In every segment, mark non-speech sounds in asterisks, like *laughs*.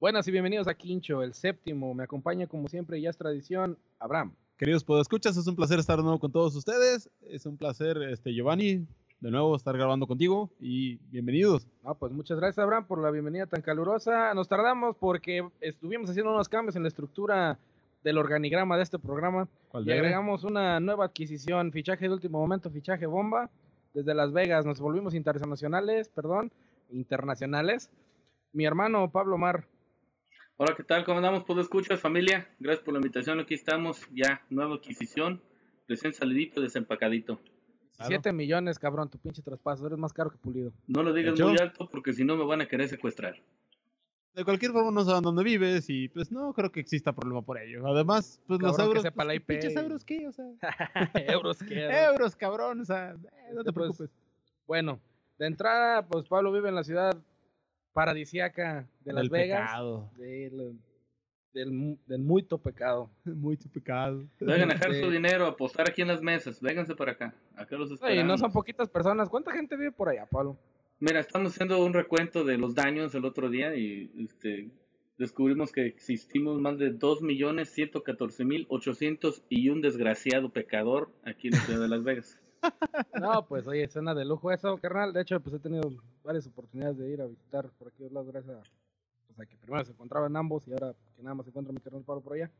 Buenas y bienvenidos a Quincho, el séptimo. Me acompaña como siempre y ya es tradición, Abraham. Queridos podescuchas, es un placer estar de nuevo con todos ustedes. Es un placer, este, Giovanni, de nuevo estar grabando contigo y bienvenidos. No, pues muchas gracias, Abraham, por la bienvenida tan calurosa. Nos tardamos porque estuvimos haciendo unos cambios en la estructura del organigrama de este programa ¿Cuál y debe? agregamos una nueva adquisición, fichaje de último momento, fichaje bomba, desde Las Vegas. Nos volvimos internacionales, perdón, internacionales. Mi hermano Pablo Mar. Hola, ¿qué tal? ¿Cómo andamos? Pues escuchas, familia. Gracias por la invitación. Aquí estamos, ya, nueva adquisición. Recién salidito, desempacadito. Claro. 7 millones, cabrón, tu pinche traspaso. Eres más caro que pulido. No lo digas muy alto porque si no me van a querer secuestrar. De cualquier forma no saben dónde vives y pues no creo que exista problema por ello. Además, pues los Cabrón, que euros... sepa la pues, IP. pinches euros qué, o sea... *laughs* Euros que. *laughs* euros, cabrón, o sea, eh, no te pues, preocupes. Bueno, de entrada, pues Pablo vive en la ciudad paradisiaca de Las Del Vegas. pecado. Del, del, del muito pecado. *laughs* Muy tu pecado. Vengan a dejar Sí. su dinero, a apostar aquí en las mesas. Vénganse para acá. Acá los Oye, esperamos. no son poquitas personas. ¿Cuánta gente vive por allá, Pablo? Mira, estamos haciendo un recuento de los daños el otro día y este, descubrimos que existimos más de 2.114.800 y un desgraciado pecador aquí en la ciudad de Las Vegas. No, pues oye, suena de lujo eso, carnal. De hecho, pues he tenido varias oportunidades de ir a visitar por aquí los lados gracias a, pues, a que primero se encontraban ambos y ahora que nada más se encuentra mi carnal Pablo por allá.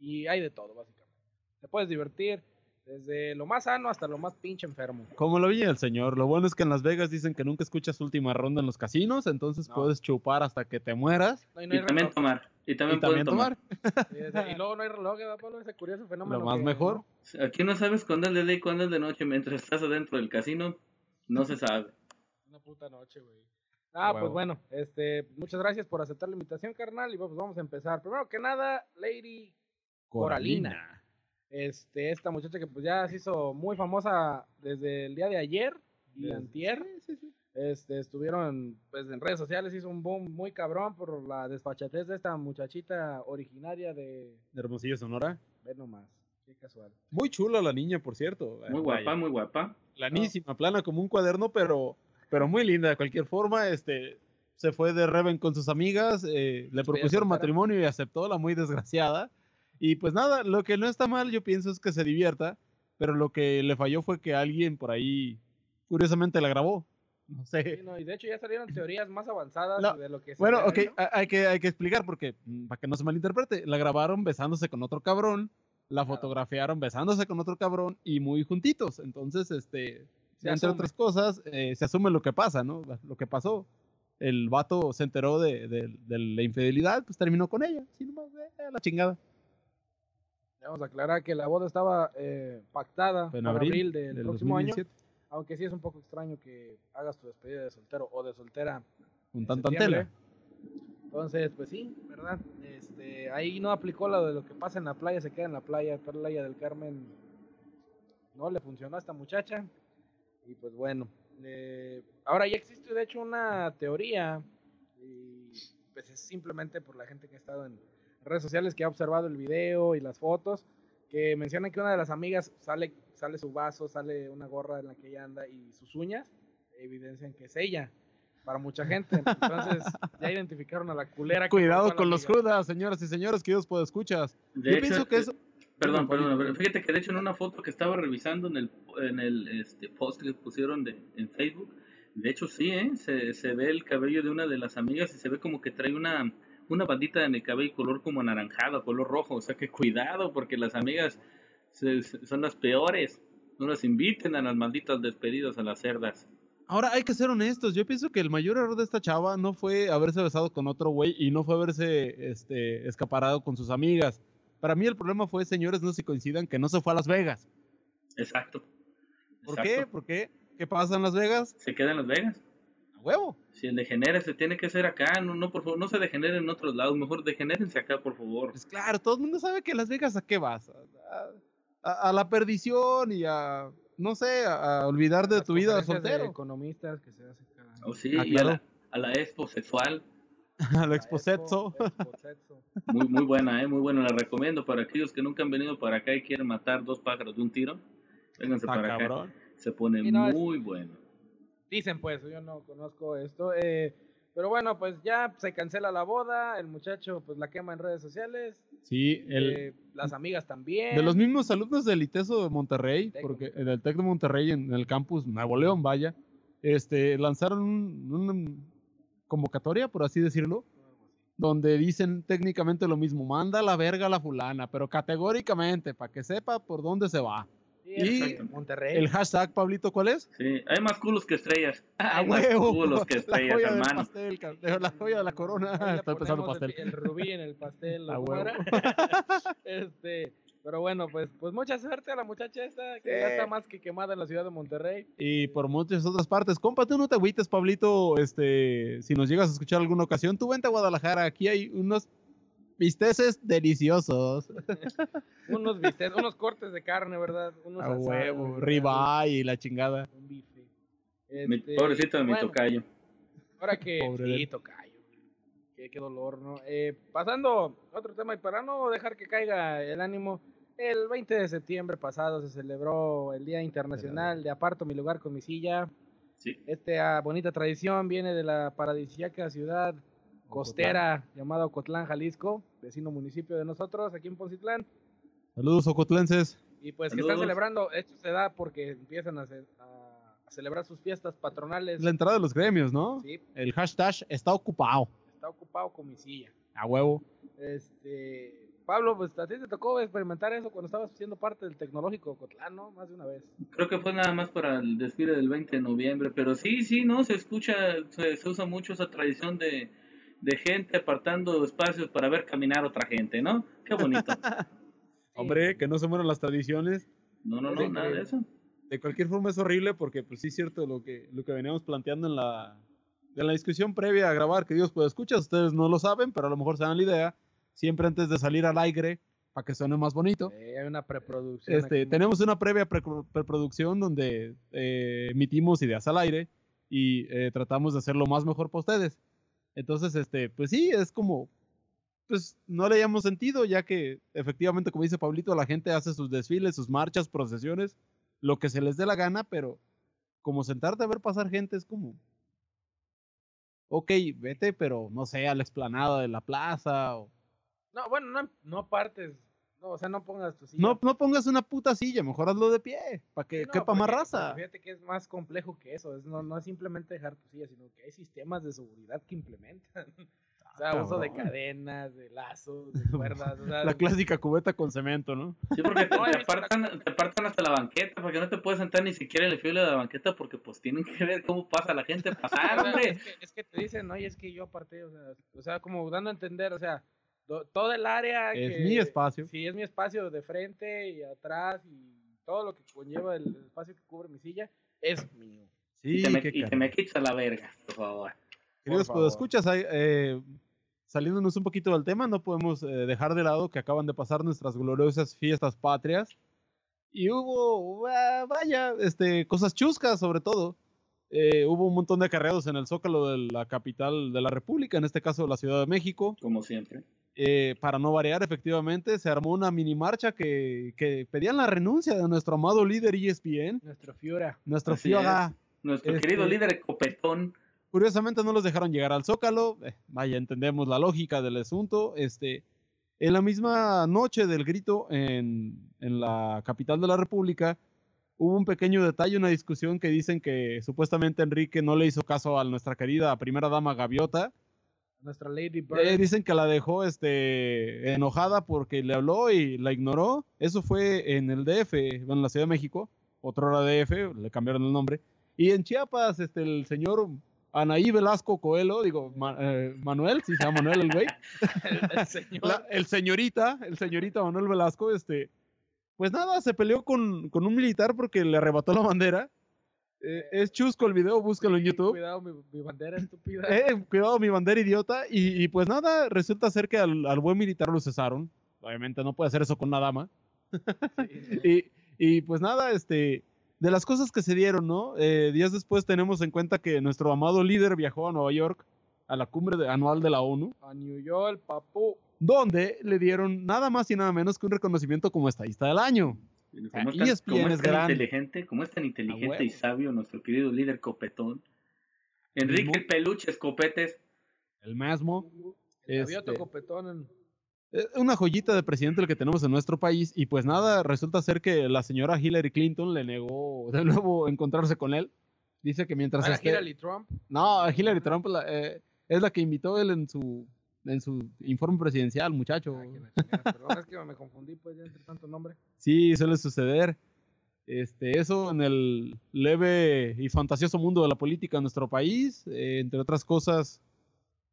Y hay de todo, básicamente. Te puedes divertir desde lo más sano hasta lo más pinche enfermo. Como lo vi el señor, lo bueno es que en Las Vegas dicen que nunca escuchas última ronda en los casinos, entonces No. puedes chupar hasta que te mueras No, y no Y hay también tomar. Y también, y también pueden tomar. Sí, y luego no hay reloj, ¿verdad, Pablo? Ese curioso fenómeno. Lo más que, mejor. ¿no? Aquí no sabes cuándo es de día y cuándo es de noche. Mientras estás adentro del casino, no se sabe. *laughs* Una puta noche, güey. Ah, pues bueno, este, muchas gracias por aceptar la invitación, carnal. Y pues vamos a empezar. Primero que nada, Lady Coralina. Este, esta muchacha que pues ya se hizo muy famosa desde el día de ayer y Desde- antier. Este, estuvieron pues en redes sociales, hizo un boom muy cabrón por la desfachatez de esta muchachita originaria de... De Hermosillo, Sonora. Ve nomás, qué casual. Muy chula la niña, por cierto. Muy Eh, guapa, vaya. muy guapa. Planísima, plana como un cuaderno, pero, pero muy linda. De cualquier forma, este, se fue de Reven con sus amigas, eh, le propusieron matrimonio y aceptó la muy desgraciada. Y pues nada, lo que no está mal, yo pienso es que se divierta, pero lo que le falló fue que alguien por ahí, curiosamente, la grabó. No sé. Sí, no, y de hecho ya salieron teorías más avanzadas No, de lo que se Bueno, ok, ¿no? ha- hay que, hay que explicar porque, mm, para que no se malinterprete, la grabaron besándose con otro cabrón, la Claro. fotografiaron besándose con otro cabrón y muy juntitos. Entonces, este, Se entre asume. otras cosas, eh, se asume lo que pasa, ¿no? Lo que pasó. El vato se enteró de, de- de la infidelidad, pues terminó con ella. Así nomás, eh, la chingada. Vamos a aclarar que la boda estaba eh, pactada en para abril, abril del del próximo año. 2017. Aunque sí es un poco extraño que hagas tu despedida de soltero o de soltera. Un tanto antela. Entonces, pues sí, ¿verdad? Este, ahí no aplicó lo de lo que pasa en la playa, se queda en la playa, Playa del Carmen. No le funcionó a esta muchacha. Y pues bueno, eh, ahora ya existe de hecho una teoría, y pues es simplemente por la gente que ha estado en redes sociales, que ha observado el video y las fotos, que mencionan que una de las amigas sale, sale su vaso, sale una gorra en la que ella anda y sus uñas evidencian que es ella. Para mucha gente. Entonces, *laughs* ya identificaron a la culera. Cuidado con los judas, señoras y señores, que Dios puede escuchas. De Yo hecho, pienso que eh, eso... Perdón, perdón, pero fíjate que de hecho en una foto que estaba revisando en el, en el este, post que pusieron de, en Facebook, de hecho sí, ¿eh? se, se ve el cabello de una de las amigas y se ve como que trae una, una bandita en el cabello color como anaranjado, color rojo, o sea que cuidado porque las amigas se- se- son las peores, no las inviten a las malditas despedidas a las cerdas. Ahora hay que ser honestos. Yo pienso que el mayor error de esta chava no fue haberse besado con otro güey y no fue haberse este, escaparado con sus amigas. Para mí el problema fue, señores, no se coincidan que no se fue a Las Vegas. Exacto. ¿Por Exacto. qué? ¿Por qué? ¿Qué pasa en Las Vegas? Se queda en Las Vegas. A huevo. Si el degenere se tiene que hacer acá, no, no, por favor, no se degeneren en otros lados, mejor degenérense acá, por favor. Pues claro, todo el mundo sabe que Las Vegas a qué vas. A, la perdición y a, no sé, a, a olvidar de Las tu vida conferencias de soltero. economistas que se hace cada Oh, sí, Ah, y a la, a la expo sexual, *laughs* A la. Expo, muy, muy buena, ¿eh? muy buena, la recomiendo para aquellos que nunca han venido para acá y quieren matar dos pájaros de un tiro. Vénganse Está para acá, cabrón. se pone es- muy bueno. Dicen pues, yo no conozco esto. Eh, pero bueno, pues ya se cancela la boda, el muchacho pues la quema en redes sociales, Sí, el, eh, las amigas también. de los mismos alumnos del ITESO de Monterrey, Tec porque en el TEC de Monterrey, en el campus Nuevo León, vaya, este, lanzaron un- una convocatoria, por así decirlo, donde dicen técnicamente lo mismo, manda a la verga a la fulana, pero categóricamente, para que sepa por dónde se va. Y Monterrey. El hashtag, Pablito, ¿cuál es? Sí, hay más culos que estrellas. A Hay más culos que *laughs* la estrellas, joya del hermano. pastel, la joya de la corona. Empezando ponemos pastel. El, el rubí en el pastel. A ¿o cómo huevo. era? *laughs* este, pero bueno, pues, pues mucha suerte a la muchacha esta, que Sí. ya está más que quemada en la ciudad de Monterrey. Y por muchas otras partes. Compa, tú no te agüites, Pablito. Este, si nos llegas a escuchar alguna ocasión, tú vente a Guadalajara. Aquí hay unos bisteces deliciosos. *laughs* Unos bistecs, unos cortes de carne, ¿verdad? Unos A asados, huevo, ribeye y la chingada. Un bife. Mi- Este, pobrecito de mi bueno, tocayo. Ahora que. Pobre de sí, tocayo. Qué, qué dolor, ¿no? Eh, pasando a otro tema, y para no dejar que caiga el ánimo, el 20 de septiembre pasado se celebró el Día Internacional de Aparto mi lugar con mi silla. Sí. Esta bonita tradición viene de la paradisíaca ciudad costera llamada Ocotlán, Jalisco, vecino municipio de nosotros, aquí en Poncitlán. Saludos, ocotlenses. Y pues que están celebrando, esto se da porque empiezan a, ce- a- celebrar sus fiestas patronales. La entrada de los gremios, ¿no? Sí, El hashtag está ocupado. está ocupado con mi silla. A huevo. Este, Pablo, pues a ti te tocó experimentar eso cuando estabas siendo parte del tecnológico Ocotlán, ¿no? Más de una vez. Creo que fue nada más para el desfile del 20 de noviembre, pero sí, sí, no, se escucha, se, se usa mucho esa tradición de, de gente apartando espacios para ver caminar otra gente, ¿no? Qué bonito. *laughs* Hombre, que no se mueran las tradiciones. No, no, no, nada de eso. De cualquier forma es horrible porque, pues sí es cierto lo que, lo que veníamos planteando en la, en la discusión previa a grabar, que Dios puede escuchar, ustedes no lo saben, pero a lo mejor se dan la idea, siempre antes de salir al aire, para que suene más bonito. Eh, hay una preproducción. Este, tenemos una previa pre- preproducción donde eh, emitimos ideas al aire y eh, tratamos de hacerlo más mejor para ustedes. Entonces, este, pues sí, es como, pues no le hayamos sentido, ya que efectivamente, como dice Pablito, la gente hace sus desfiles, sus marchas, procesiones, lo que se les dé la gana, pero como sentarte a ver pasar gente es como, ok, vete, pero no sé, a la explanada de la plaza o... No, bueno, no, no partes. No, o sea, no pongas tu silla. No, no pongas una puta silla, mejor hazlo de pie, para que Sí, no, quepa más porque- raza. Fíjate que es más complejo que eso. Es, no, no es simplemente dejar tu silla, sino que hay sistemas de seguridad que implementan. *laughs* O sea, uso de cadenas, de lazos, de cuerdas. O sea, *laughs* La clásica cubeta con cemento, ¿no? Sí, porque *laughs* te, apartan, te apartan hasta la banqueta, porque no te puedes sentar ni siquiera en el filo de la banqueta, porque pues tienen que ver cómo pasa la gente pasar, o sea, hombre. es, que, es que te dicen, oye, es que yo aparté, o sea, o sea, como dando a entender, o sea, todo el área Es que- mi espacio. Sí, es mi espacio de frente y atrás y todo lo que conlleva el espacio que cubre mi silla es mío. Sí, y, te me, qué y te carajo. me quitas a la verga, por favor. Queridos, Por pues favor. escuchas, eh, saliéndonos un poquito del tema, no podemos eh, dejar de lado que acaban de pasar nuestras gloriosas fiestas patrias. Y hubo, ah, vaya, este, cosas chuscas sobre todo. Eh, hubo un montón de acarreados en el Zócalo de la capital de la República, en este caso la Ciudad de México. Como siempre. Eh, para no variar, efectivamente, se armó una mini marcha que, que pedían la renuncia de nuestro amado líder ESPN, Nuestro Fiora. nuestro Así Fioga. Nuestro Este- querido líder Copetón. Curiosamente no los dejaron llegar al Zócalo. eh, vaya, entendemos la lógica del asunto. Este, en la misma noche del grito en, en la capital de la República, hubo un pequeño detalle, una discusión que dicen que supuestamente Enrique no le hizo caso a nuestra querida primera dama Gaviota. Nuestra Lady Bird. Eh, dicen que la dejó este, enojada porque le habló y la ignoró. Eso fue en el DF, bueno, en la Ciudad de México, otra hora DF, le cambiaron el nombre. Y en Chiapas, este, el señor Anaí Velasco Coelho, digo, Ma- eh, Manuel, sí se llama Manuel el güey, el, *laughs* el señor. la- el señorita, el señorita Manuel Velasco, este, pues nada, se peleó con, con un militar porque le arrebató la bandera. Eh, es chusco el video, búscalo en YouTube. Cuidado, mi, mi bandera estúpida. Eh, cuidado, mi bandera idiota. Y, y pues nada, resulta ser que al, al buen militar lo cesaron. Obviamente no puede hacer eso con una dama. Sí, *laughs* Y, y pues nada, este, de las cosas que se dieron, ¿no? Eh, días después tenemos en cuenta que nuestro amado líder viajó a Nueva York a la cumbre de- anual de la ONU, A New York, papu. donde le dieron nada más y nada menos que un reconocimiento como estadista del año. Como Ah, es tan, ESPN como es es tan gran. inteligente, como es tan inteligente y sabio nuestro querido líder Copetón. Enrique Mu- Peluches Copetes el mismo. El Este- copetón. en- Es una joyita de presidente el que tenemos en nuestro país y pues nada, resulta ser que la señora Hillary Clinton le negó de nuevo encontrarse con él. Dice que mientras Ah, esté... Hillary Trump. No, Hillary Trump la- eh, es la que invitó él en su en su informe presidencial, muchacho. Ah, que Perdón, es que me confundí pues ya entre tanto nombre. Sí, suele suceder. Este, eso en el leve y fantasioso mundo de la política en nuestro país, eh, entre otras cosas,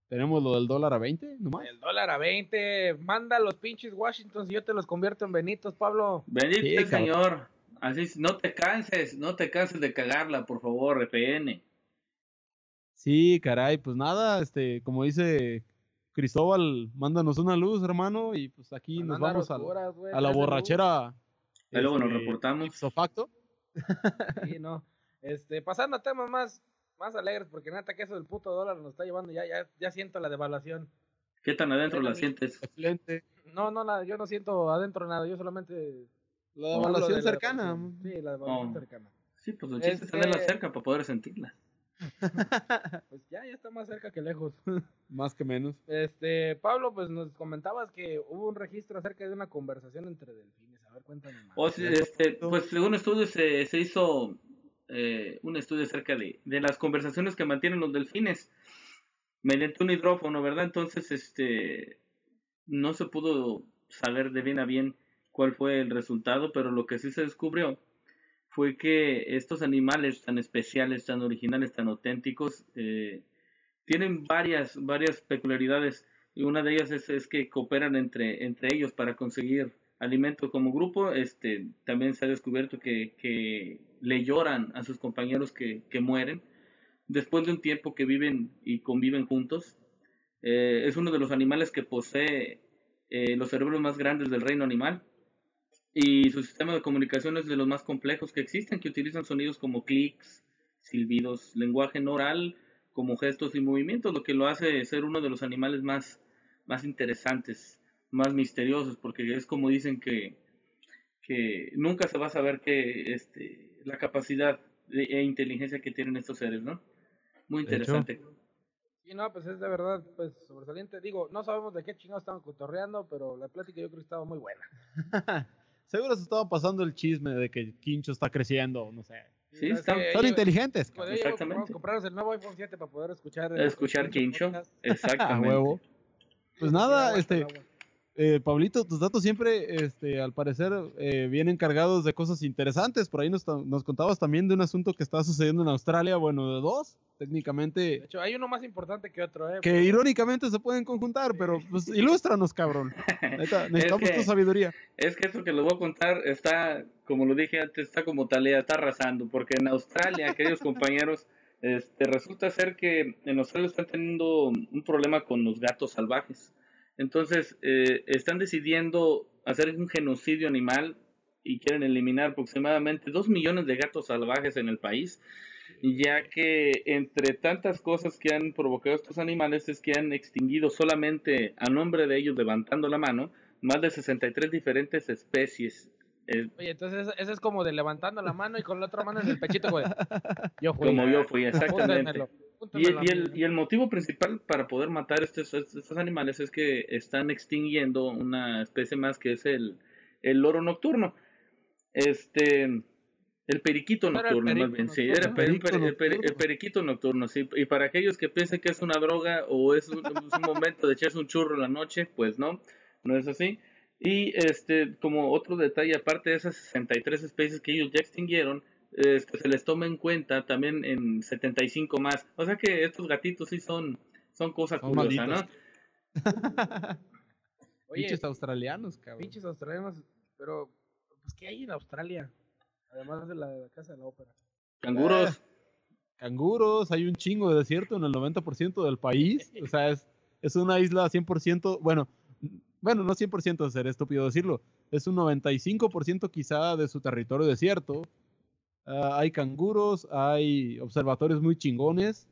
tenemos lo del dólar a 20, nomás. El dólar a 20. Manda los pinches Washington y yo te los convierto en Benitos, Pablo. Sí, cabrón. Señor. Así es, no te canses, no te canses de cagarla, por favor, RPN. Sí, caray, pues nada, este, como dice Cristóbal, mándanos una luz, hermano, y pues aquí nos vamos a, güey, a la borrachera. Ahí luego nos este, reportamos. ipso facto. *laughs* Sí, no. Este, pasando a temas más, más alegres, porque neta que eso del puto dólar nos está llevando, ya, ya, ya siento la devaluación. ¿Qué tan adentro la sientes? Excelente. No, no, nada, yo no siento adentro nada, yo solamente... La devaluación de la cercana. devaluación. Sí, la devaluación Oh. cercana. Sí, pues el chiste es tenerla Este- cerca para poder sentirla. *laughs* Pues ya, ya está más cerca que lejos. *laughs* Más que menos. Este, Pablo, pues nos comentabas que hubo un registro acerca de una conversación entre delfines. A ver, cuéntame más. O sea, este, pues según estudios se, se hizo eh, un estudio acerca de, de las conversaciones que mantienen los delfines mediante un hidrófono, ¿verdad? Entonces, este, no se pudo saber de bien a bien cuál fue el resultado, pero lo que sí se descubrió fue que estos animales tan especiales, tan originales, tan auténticos, eh, tienen varias, varias peculiaridades y una de ellas es, es que cooperan entre, entre ellos para conseguir alimento como grupo. Este, también se ha descubierto que, que le lloran a sus compañeros que, que mueren después de un tiempo que viven y conviven juntos. Eh, es uno de los animales que posee eh, los cerebros más grandes del reino animal y su sistema de comunicación es de los más complejos que existen, que utilizan sonidos como clics, silbidos, lenguaje no oral, como gestos y movimientos, lo que lo hace ser uno de los animales más, más interesantes, más misteriosos, porque es como dicen que, que nunca se va a saber que este, la capacidad de, e inteligencia que tienen estos seres, ¿no? Muy interesante. Sí, no, pues es de verdad, pues sobresaliente. Digo, no sabemos de qué chingados estaban cotorreando, pero la plática yo creo que estaba muy buena. *laughs* Seguro se estaba pasando el chisme de que Quincho está creciendo, no sé. Sí, es está- que Son ellos- inteligentes. Exactamente. Vamos a comprarnos el nuevo iPhone 7 para poder escuchar. el- Escuchar el Quincho, podcast. *laughs* Exactamente. huevo. Pues nada, este, eh, Pablito, tus datos siempre, este, al parecer, eh, vienen cargados de cosas interesantes. Por ahí nos, nos contabas también de un asunto que está sucediendo en Australia, bueno, de dos, De técnicamente, hecho, hay uno más importante que otro, ¿eh? que Pero- irónicamente se pueden conjuntar, pero pues ilústranos, cabrón. *laughs* Necesitamos que- tu sabiduría. Es que esto que les voy a contar está, como lo dije antes, está como talea, está arrasando, porque en Australia, *laughs* queridos compañeros, este, resulta ser que en Australia están teniendo un problema con los gatos salvajes. Entonces, eh, están decidiendo hacer un genocidio animal y quieren eliminar aproximadamente 2 millones de gatos salvajes en el país, ya que entre tantas cosas que han provocado estos animales es que han extinguido solamente a nombre de ellos, levantando la mano, más de 63 diferentes especies. Oye, entonces eso- es como de levantando la mano y con la otra mano en el pechito, güey. *laughs* Yo fui. como yo fui, exactamente. Y, el- y el, y el motivo principal para poder matar estos, estos animales es que están extinguiendo una especie más que es el, el loro nocturno. Este, el periquito ¿No era el nocturno, más bien, sí, era el, periquito nocturno, sí. Y para aquellos que piensen que es una droga o es un, es un momento de echarse un churro en la noche, pues no, no es así. Y este, como otro detalle, aparte de esas 63 especies que ellos ya extinguieron, este, se les toma en cuenta también en 75 más. O sea que estos gatitos sí son, son cosa Son curiosa, malditos. ¿no? *laughs* Oye, Pinches australianos, cabrón. pinches australianos, pero, pues, ¿qué hay en Australia? Además de la, de la Casa de la Ópera. Canguros. Canguros, hay un chingo de desierto en el 90% del país. O sea, es, es una isla 100%, bueno, bueno, no 100%, sería estúpido decirlo. Es un 95% quizá de su territorio desierto. Ah, hay canguros, hay observatorios muy chingones.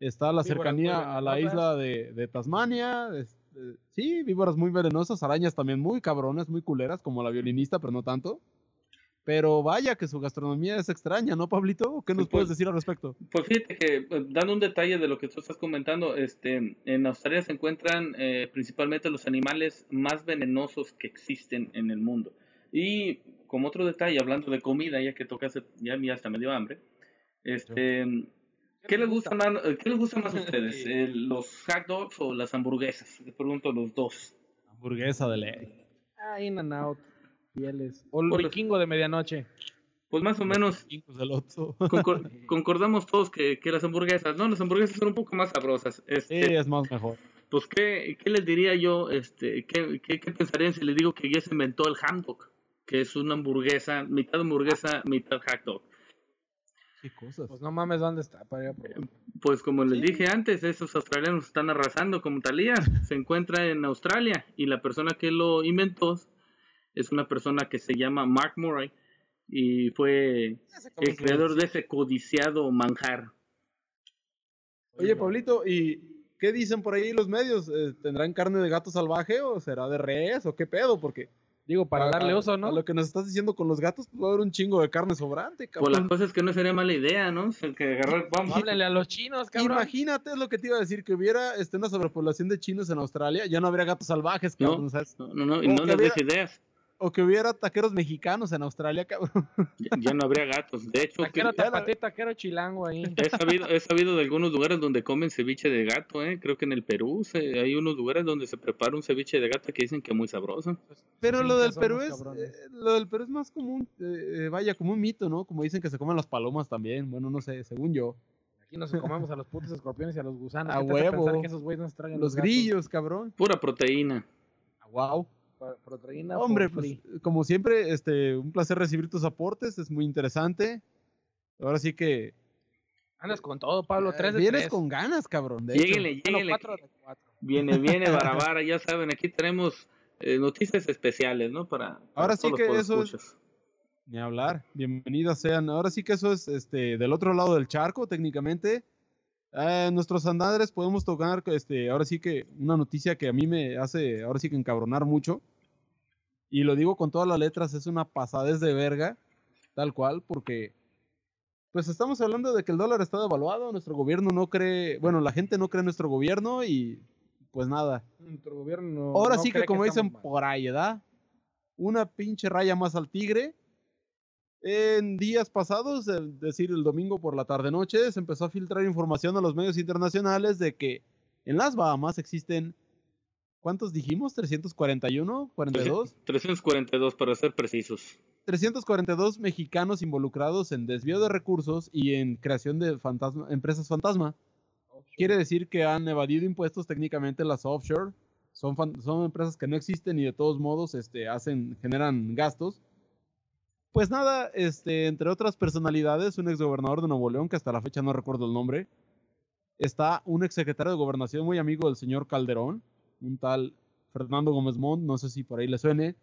Está la cercanía a la isla de, de Tasmania. este, sí, víboras muy venenosas, arañas también muy cabronas, muy culeras, como la violinista, pero no tanto. Pero vaya que su gastronomía es extraña, ¿no, Pablito? ¿Qué nos Pues- puedes decir al respecto? Pues fíjate que, eh, dando un detalle de lo que tú estás comentando, este, en Australia se encuentran eh, principalmente los animales más venenosos que existen en el mundo. Y como otro detalle, hablando de comida, ya que tocas, ya a mí hasta me dio hambre, este, ¿qué les gusta más, eh, ¿qué les gusta más a *laughs* ustedes? Eh, ¿Los hot dogs o las hamburguesas? Les pregunto los dos. Hamburguesa de ley. Ah, In and Out, fieles. O el Por- vikingo de medianoche. Pues más o menos concor- *laughs* concordamos todos que, que las hamburguesas, ¿no? Las hamburguesas son un poco más sabrosas. Este, Sí, es más mejor. Pues, ¿qué, qué les diría yo? Este, ¿qué, qué, qué pensarían si les digo que ya se inventó el ham dog? Que es una hamburguesa, mitad hamburguesa, mitad hot dog. Qué cosas. Pues no mames, ¿dónde está? Para ir a probar. Pues como les Sí. dije antes, esos australianos están arrasando como Talía. Se encuentra en Australia y la persona que lo inventó es una persona que se llama Mark Murray y fue el creador de ese codiciado manjar. Oye, Pablito, ¿y qué dicen por ahí los medios? Eh, ¿Tendrán carne de gato salvaje o será de res o qué pedo? Porque Digo, para a- darle uso, ¿no? A lo que nos estás diciendo con los gatos, pues va a haber un chingo de carne sobrante, Pues la cabrón. cosa es que no sería mala idea, ¿no? O sea, que agarrar, vamos, Háblenle a los chinos, cabrón. Imagínate es lo que te iba a decir, que hubiera este, una sobrepoblación de chinos en Australia, ya no habría gatos salvajes, cabrón, No. ¿sabes? no, no, no, y no les des ideas. O que hubiera taqueros mexicanos en Australia, cabrón. Ya, ya no habría gatos. De hecho, Taquero que- tapatí, taquero chilango ahí. *laughs* he, sabido, he sabido de algunos lugares donde comen ceviche de gato, ¿eh? Creo que en el Perú se- hay unos lugares donde se prepara un ceviche de gato que dicen que es muy sabroso. Pero lo del Perú es, eh, lo del Perú es más común, eh, eh, vaya, como un mito, ¿no? Como dicen que se comen las palomas también, bueno, no sé, según yo. Aquí nos comemos a los putos escorpiones y a los gusanos. A ¿Qué te hace huevo. pensar que esos güeyes nos tragan Los gatos? grillos, cabrón. Pura proteína. Wow. Proteína. Hombre, pues, free. como siempre, este, un placer recibir tus aportes, es muy interesante. Ahora sí que Andas con todo, Pablo. Tres de vienes tres. con ganas, cabrón. de hecho. Lléguenle, Bueno, lléguenle. cuatro de cuatro. Viene, viene *laughs* Barabara, ya saben, aquí tenemos eh, noticias especiales, ¿no? Para, para Ahora sí que eso es-. Ni hablar. Bienvenidas sean. Ahora sí que eso es este del otro lado del charco, técnicamente. Eh, nuestros andadres podemos tocar este, ahora sí que una noticia que a mí me hace ahora sí que encabronar mucho. Y lo digo con todas las letras, es una pasadez de verga, tal cual, porque pues estamos hablando de que el dólar está devaluado, nuestro gobierno no cree, bueno, la gente no cree en nuestro gobierno y pues nada. Nuestro gobierno. Ahora no sí que como dicen mal. por ahí, ¿verdad? Una pinche raya más al tigre. En días pasados, es decir, el domingo por la tarde-noche, se empezó a filtrar información a los medios internacionales de que en las Bahamas existen, ¿cuántos dijimos? ¿341? ¿42? 342 para ser precisos. 342 mexicanos involucrados en desvío de recursos y en creación de fantasma, empresas fantasma. Quiere decir que han evadido impuestos técnicamente las offshore. Son, fan- son empresas que no existen y de todos modos este, hacen, generan gastos. Pues nada, este, entre otras personalidades, un exgobernador de Nuevo León, que hasta la fecha no recuerdo el nombre, está un exsecretario de gobernación muy amigo del señor Calderón, un tal Fernando Gómez Montt, no sé si por ahí le suene.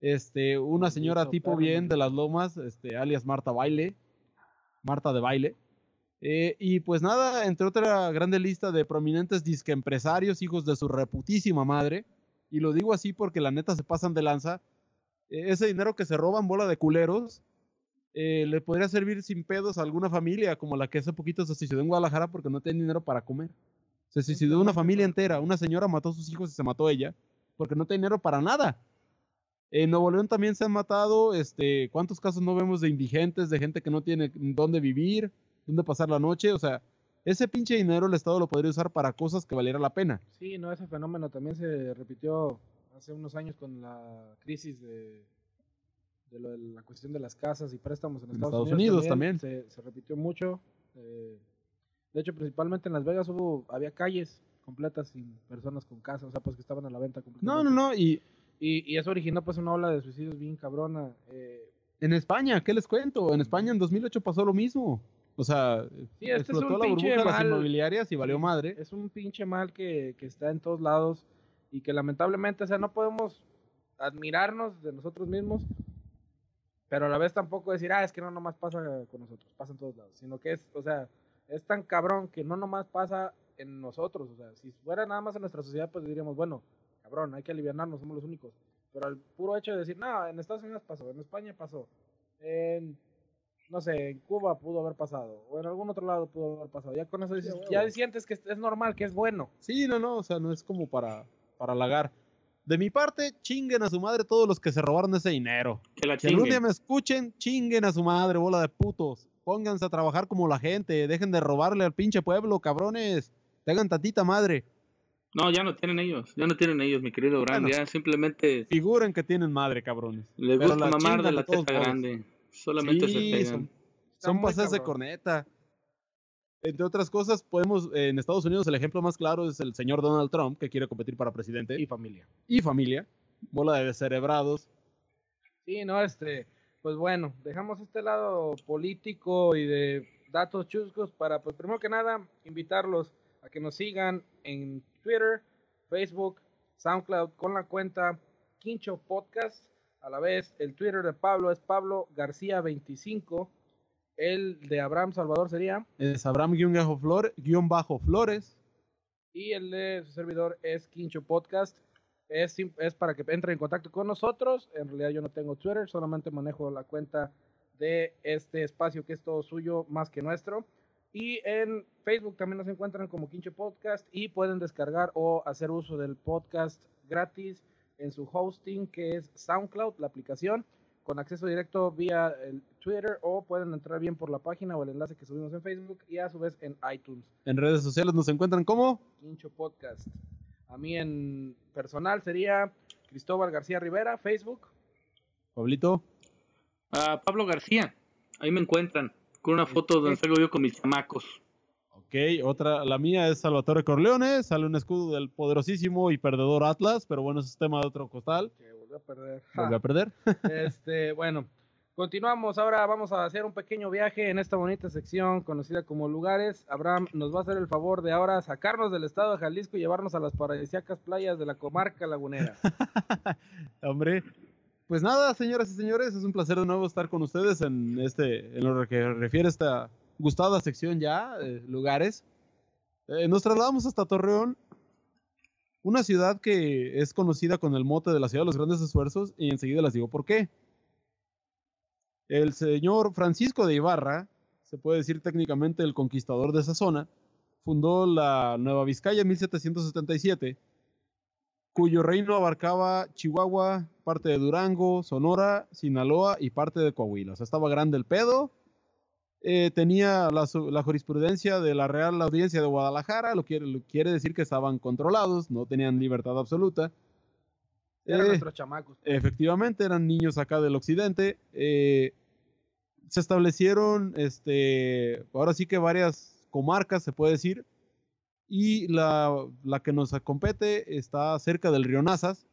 Este, una señora tipo bien de las lomas, este, alias Marta Baile, Marta de Baile. Eh, y pues nada, entre otra grande lista de prominentes disque empresarios, hijos de su reputísima madre, y lo digo así porque la neta se pasan de lanza, ese dinero que se roban bola de culeros, eh, le podría servir sin pedos a alguna familia, como la que hace poquito se suicidó en Guadalajara porque no tenía dinero para comer. Se suicidó una familia entera, una señora mató a sus hijos y se mató ella, porque no tenía dinero para nada. En Nuevo León también se han matado, este, ¿cuántos casos no vemos de indigentes, de gente que no tiene dónde vivir, dónde pasar la noche? O sea, ese pinche dinero el Estado lo podría usar para cosas que valiera la pena. Sí, no, ese fenómeno también se repitió hace unos años con la crisis de, de lo de la cuestión de las casas y préstamos en, En Estados, Estados Unidos, Unidos también. Se, se repitió mucho. eh, de hecho, principalmente en Las Vegas hubo, había calles completas sin personas con casas, o sea, pues que estaban a la venta No, completamente. no, no, y Y, y eso originó pues una ola de suicidios bien cabrona. eh, en España, ¿qué les cuento? En España en 2008 pasó lo mismo. O sea, Sí, este es explotó la burbuja de las inmobiliarias y valió madre. Es un pinche mal que, que está en todos lados y que lamentablemente, o sea, no podemos admirarnos de nosotros mismos, pero a la vez tampoco decir, ah, es que no nomás pasa con nosotros, pasa en todos lados, sino que es, o sea, es tan cabrón que no nomás pasa en nosotros, o sea, si fuera nada más en nuestra sociedad, pues diríamos, bueno, cabrón, hay que aliviarnos, somos los únicos, pero el puro hecho de decir, no, en Estados Unidos pasó, en España pasó, En, no sé, en Cuba pudo haber pasado, o en algún otro lado pudo haber pasado. Ya con eso dices- huevo. ya sientes que es normal, que es bueno. Sí, no, no, o sea, no es como para, para halagar. De mi parte, chinguen a su madre todos los que se robaron ese dinero. Que la Si algún día me escuchen, chinguen a su madre, bola de putos. Pónganse a trabajar como la gente, dejen de robarle al pinche pueblo, cabrones. Tengan tantita madre. No, ya no tienen ellos. Ya no tienen ellos, mi querido Brand. Bueno. Ya simplemente Figuren que tienen madre, cabrones. les gusta la mamar de la teta grande. Solamente se pegan. son, son pases de corneta. Entre otras cosas, podemos, en Estados Unidos el ejemplo más claro es el señor Donald Trump, que quiere competir para presidente, Y y, familia. familia, bola de descerebrados. Sí, no, este, pues bueno, dejamos este lado político y de datos chuscos para, pues primero que nada, invitarlos a que nos sigan en Twitter, Facebook, SoundCloud con la cuenta Quincho Podcast. A la vez, el Twitter de Pablo es Pablo García 25. El de Abraham Salvador sería. Es Abraham-Flores. Y el de su servidor es Quincho Podcast. Es, es para que entre en contacto con nosotros. En realidad yo no tengo Twitter, solamente manejo la cuenta de este espacio que es todo suyo más que nuestro. Y en Facebook también nos encuentran como Quincho Podcast y pueden descargar o hacer uso del podcast gratis en su hosting que es SoundCloud, la aplicación, con acceso directo vía el Twitter o pueden entrar bien por la página o el enlace que subimos en Facebook y a su vez en iTunes. En redes sociales nos encuentran como Quincho Podcast. A mí en personal sería Cristóbal García Rivera, Facebook. Pablito. Ah, Pablo García. Ahí me encuentran. Con una foto donde salgo yo con mis chamacos. Ok, otra, la mía es Salvatore Corleone, sale un escudo del poderosísimo y perdedor Atlas, pero bueno, ese es tema de otro costal. Que volvió a perder. A *laughs* perder. Este, bueno, continuamos. Ahora vamos a hacer un pequeño viaje en esta bonita sección conocida como lugares. Abraham nos va a hacer el favor de ahora sacarnos del estado de Jalisco y llevarnos a las paradisíacas playas de la comarca lagunera. *laughs* Hombre. Pues nada, señoras y señores, es un placer de nuevo estar con ustedes en este, en lo que refiere a esta gustada sección ya, eh, lugares. Eh, nos trasladamos hasta Torreón, una ciudad que es conocida con el mote de la ciudad de los grandes esfuerzos, y enseguida les digo por qué. El señor Francisco de Ibarra, se puede decir técnicamente el conquistador de esa zona, fundó la Nueva Vizcaya en 1777 cuyo reino abarcaba Chihuahua, parte de Durango, Sonora, Sinaloa y parte de Coahuila. O sea, estaba grande el pedo. Eh, tenía la, jurisprudencia de la Real Audiencia de Guadalajara, lo quiere, lo quiere decir que estaban controlados, no tenían libertad absoluta. Eran Eh, nuestros chamacos. efectivamente, eran niños acá del occidente. eh, se establecieron, este, ahora sí que varias comarcas, se puede decir, y la, la que nos compete está cerca del río Nazas.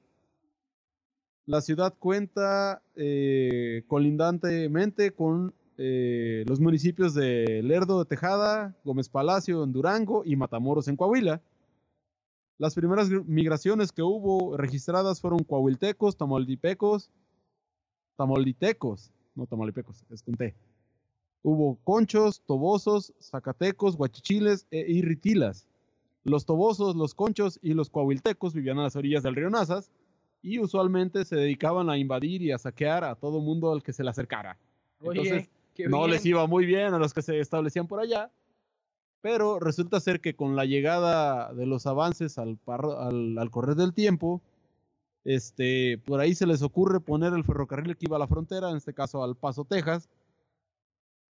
La ciudad cuenta eh, colindantemente con eh, los municipios de Lerdo de Tejada, Gómez Palacio en Durango y Matamoros en Coahuila. Las primeras gr- migraciones que hubo registradas fueron coahuiltecos, tamaulipecos, tamaulitecos, no tamaulipecos, es con T. Hubo conchos, tobosos, zacatecos, guachichiles e irritilas. Los tobosos, los conchos y los coahuiltecos vivían a las orillas del río Nazas y usualmente se dedicaban a invadir y a saquear a todo mundo al que se le acercara. Oye, Entonces, qué no bien. les iba muy bien a los que se establecían por allá, pero resulta ser que con la llegada de los avances al, par- al, al correr del tiempo, este, por ahí se les ocurre poner el ferrocarril que iba a la frontera, en este caso al Paso, Texas,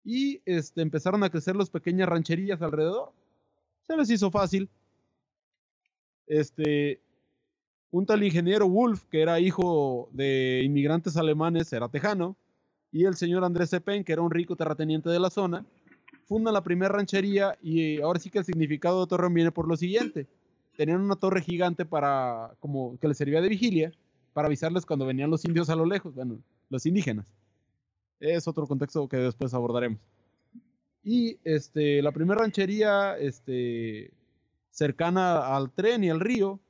y este, empezaron a crecer las pequeñas rancherías alrededor. Se les hizo fácil. Este, un tal ingeniero Wolf, que era hijo de inmigrantes alemanes, era tejano, y el señor Andrés Cepén, que era un rico terrateniente de la zona, fundan la primera ranchería y ahora sí que el significado de Torreón viene por lo siguiente. Tenían una torre gigante para, como que les servía de vigilia, para avisarles cuando venían los indios a lo lejos, bueno, los indígenas. Es otro contexto que después abordaremos. Y este, la primera ranchería este, cercana al tren y al río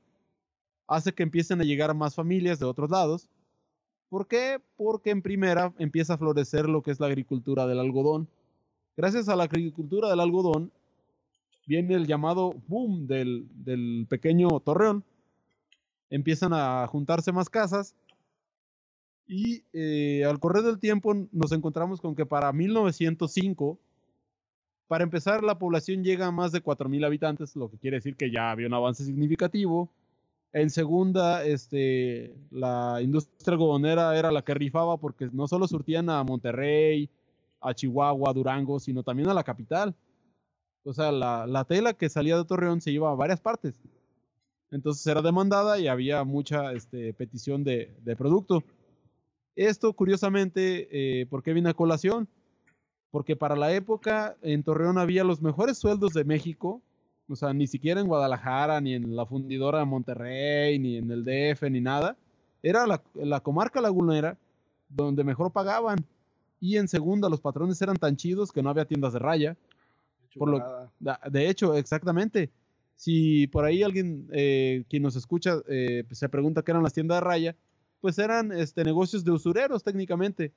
hace que empiecen a llegar más familias de otros lados. ¿Por qué? Porque en primera empieza a florecer lo que es la agricultura del algodón. Gracias a la agricultura del algodón viene el llamado boom del, del pequeño torreón. Empiezan a juntarse más casas Y eh, al correr del tiempo nos encontramos con que para 1905, para empezar, la población llega a más de 4.000 habitantes, lo que quiere decir que ya había un avance significativo. En segunda, este, la industria algodonera era la que rifaba porque no solo surtían a Monterrey, a Chihuahua, a Durango, sino también a la capital. O sea, la, la tela que salía de Torreón se iba a varias partes. Entonces era demandada y había mucha este, petición de, de producto. Esto, curiosamente, eh, ¿por qué viene a colación? Porque para la época en Torreón había los mejores sueldos de México, o sea, ni siquiera en Guadalajara, ni en la fundidora de Monterrey, ni en el DF, ni nada. Era la, la comarca lagunera donde mejor pagaban. Y en segunda, los patrones eran tan chidos que no había tiendas de raya. Por lo- De hecho, exactamente. Si por ahí alguien, eh, quien nos escucha, eh, pues, se pregunta qué eran las tiendas de raya, pues eran este, negocios de usureros técnicamente.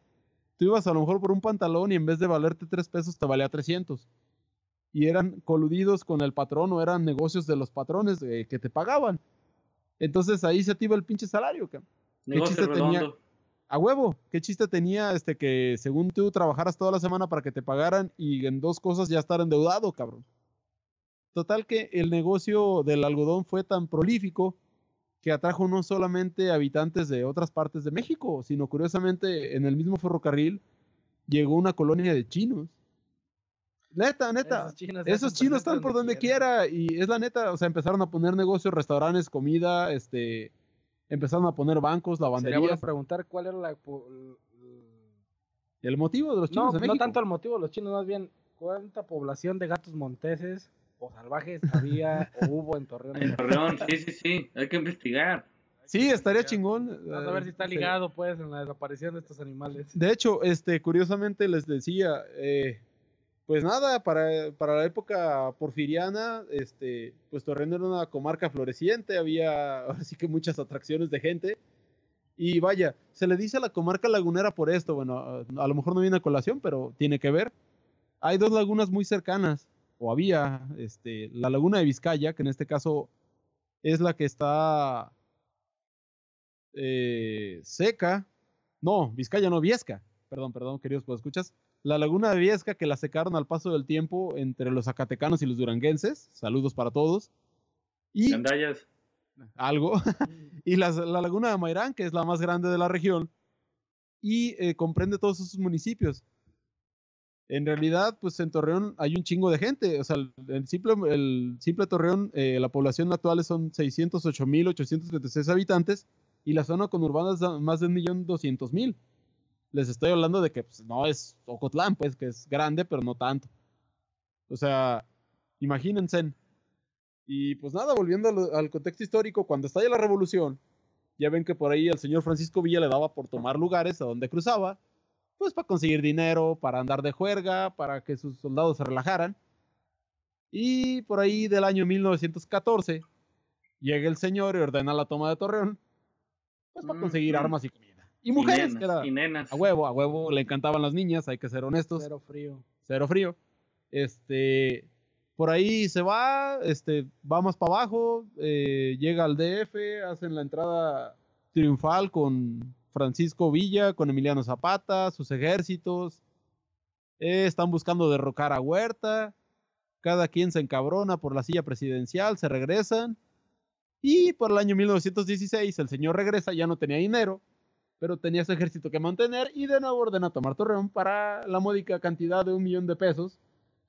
Tú ibas a lo mejor por un pantalón y en vez de valerte tres pesos te valía 300. Y eran coludidos con el patrón o eran negocios de los patrones eh, que te pagaban. Entonces ahí se iba el pinche salario. cabrón. Negocio chiste tenía? A huevo, qué chiste tenía este que según tú trabajaras toda la semana para que te pagaran y en dos cosas ya estar endeudado, cabrón. Total que el negocio del algodón fue tan prolífico que atrajo no solamente habitantes de otras partes de México, sino curiosamente en el mismo ferrocarril llegó una colonia de chinos. Neta, neta. Esos chinos, Esos están por donde quiera y es la neta, o sea, empezaron a poner negocios, restaurantes, comida, este, empezaron a poner bancos, Sería bueno lavanderías. preguntar cuál era la... El motivo de los No, chinos no México. tanto el motivo de los chinos, más bien cuánta población de gatos monteses o salvajes había o *laughs* hubo en Torreón. En Torreón, sí, sí, sí. Hay que investigar. Sí, estaría chingón. Vamos a ver si está eh, ligado, pues, en la desaparición de estos animales. De hecho, este, curiosamente les decía, eh, pues nada, para, para la época porfiriana, este, pues Torreón era una comarca floreciente, había *laughs* ahora sí que muchas atracciones de gente. Y vaya, se le dice a la comarca lagunera por esto, bueno, a, lo mejor no viene a colación, pero tiene que ver. Hay dos lagunas muy cercanas, o había, este, la laguna de Vizcaya, que en este caso es la que está eh, seca. No, Vizcaya no, Viesca. Perdón, perdón, queridos, pues escuchas. La laguna de Viesca que la secaron al paso del tiempo entre los zacatecanos y los duranguenses. Saludos para todos. Y algo. *laughs* y la, laguna de Mairán, que es la más grande de la región. Y eh, comprende todos esos municipios. En realidad, pues en Torreón hay un chingo de gente. O sea, el, simple, el simple Torreón, eh, la población actual son 608.836 habitantes y la zona conurbana es de más de 1.200.000. Les estoy hablando de que pues, no es Ocotlán, pues, que es grande, pero no tanto. O sea, imagínense. Y pues nada, volviendo al, al contexto histórico, cuando estalla la revolución, ya ven que por ahí el señor Francisco Villa le daba por tomar lugares a donde cruzaba, pues para conseguir dinero, para andar de juerga, para que sus soldados se relajaran. Y por ahí del año 1914, llega el señor y ordena la toma de Torreón, pues para conseguir armas y comida. Y mujeres, y que era nenas, y nenas. a huevo, a huevo, le encantaban las niñas, hay que ser honestos Cero frío. cero frío. Este, por ahí se va, este, va más para abajo, eh, llega al DF, hacen la entrada triunfal con Francisco Villa, con Emiliano Zapata, sus ejércitos. Eh, están buscando derrocar a Huerta. Cada quien se encabrona por la silla presidencial, se regresan. Y por el año 1916 el señor regresa, ya no tenía dinero, pero tenía su ejército que mantener y de nuevo ordena tomar Torreón para la módica cantidad de un millón de pesos,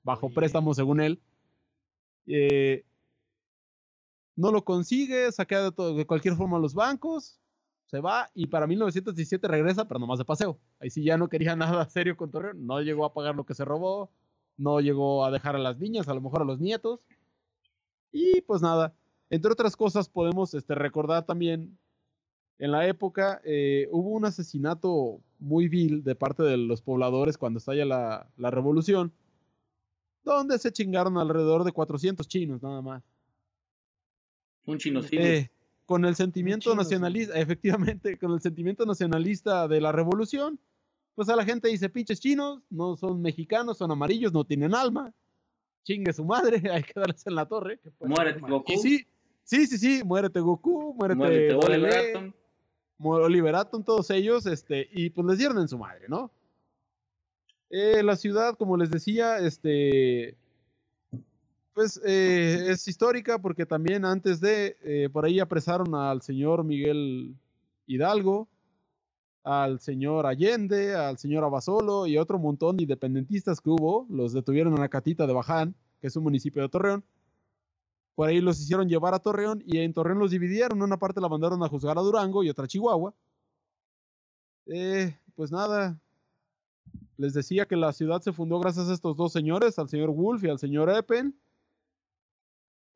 bajo préstamo según él. Eh, no lo consigue, saquea de, todo- de cualquier forma los bancos, se va y para 1917 regresa, pero nomás de paseo. Ahí sí ya no quería *laughs* nada serio con Torreón, no llegó a pagar lo que se robó, no llegó a dejar a las niñas, a lo mejor a los nietos. Y pues nada, entre otras cosas podemos este, recordar también, en la época eh, hubo un asesinato muy vil de parte de los pobladores cuando estalla la, la revolución, donde se chingaron alrededor de 400 chinos nada más. Un chinocidio. Eh, con el sentimiento chino, sí. nacionalista, *laughs* efectivamente, con el sentimiento nacionalista de la revolución, pues a la gente dice, pinches chinos, no son mexicanos, son amarillos, no tienen alma, chingue su madre, *laughs* hay que darles en la torre. ¿Qué puede Muérete, Goku. Y sí, sí, sí, sí, muérete Goku, muérete, Muérete, Oliver Atom. Liberaton, todos ellos, este, y pues les dieron en su madre, ¿no? Eh, la ciudad, como les decía, este, pues eh, es histórica porque también antes de, eh, por ahí apresaron al señor Miguel Hidalgo, al señor Allende, al señor Abasolo y otro montón de independentistas que hubo, los detuvieron en la Catita de Baján, que es un municipio de Torreón. Por ahí los hicieron llevar a Torreón y en Torreón los dividieron. Una parte la mandaron a juzgar a Durango y otra a Chihuahua. Eh, pues nada, les decía que la ciudad se fundó gracias a estos dos señores, al señor Wolf y al señor Eppen.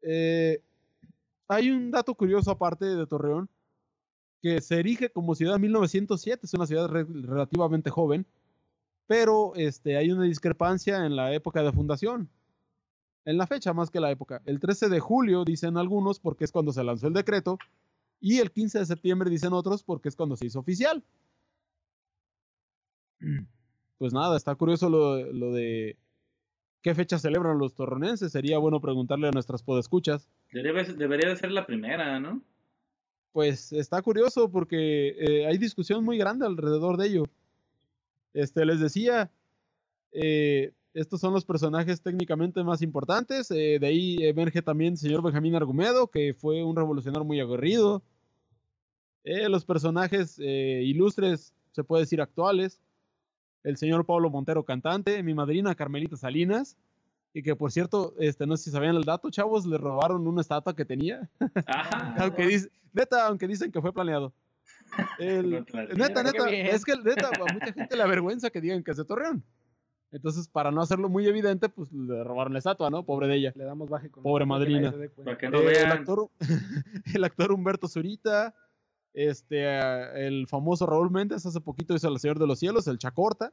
Eh, hay un dato curioso aparte de Torreón, que se erige como ciudad en 1907, es una ciudad relativamente joven, pero este, hay una discrepancia en la época de fundación, en la fecha más que la época. El 13 de julio dicen algunos porque es cuando se lanzó el decreto, y el 15 de septiembre dicen otros porque es cuando se hizo oficial. *clears throat* Pues nada, está curioso lo, lo de qué fecha celebran los torronenses. Sería bueno preguntarle a nuestras podescuchas. Debería, debería de ser la primera, ¿no? Pues está curioso porque eh, hay discusión muy grande alrededor de ello. Este, les decía, eh, estos son los personajes técnicamente más importantes. Eh, de ahí emerge también el señor Benjamín Argumedo, que fue un revolucionario muy aguerrido. los personajes ilustres, se puede decir actuales, el señor Pablo Montero cantante, mi madrina Carmelita Salinas, y que por cierto, este, no sé si sabían el dato, chavos, le robaron una estatua que tenía. *laughs* aunque dice, neta, aunque dicen que fue planeado. *laughs* neta, neta, es que neta, a mucha gente le avergüenza que digan que es de Torreón. Entonces, para no hacerlo muy evidente, pues le robaron la estatua, ¿no? Pobre de ella. Le damos baje con Pobre madrina. Para que no eh, el, actor, *laughs* el actor Humberto Zurita, este, el famoso Raúl Méndez hace poquito hizo El Señor de los Cielos, el Chacorta.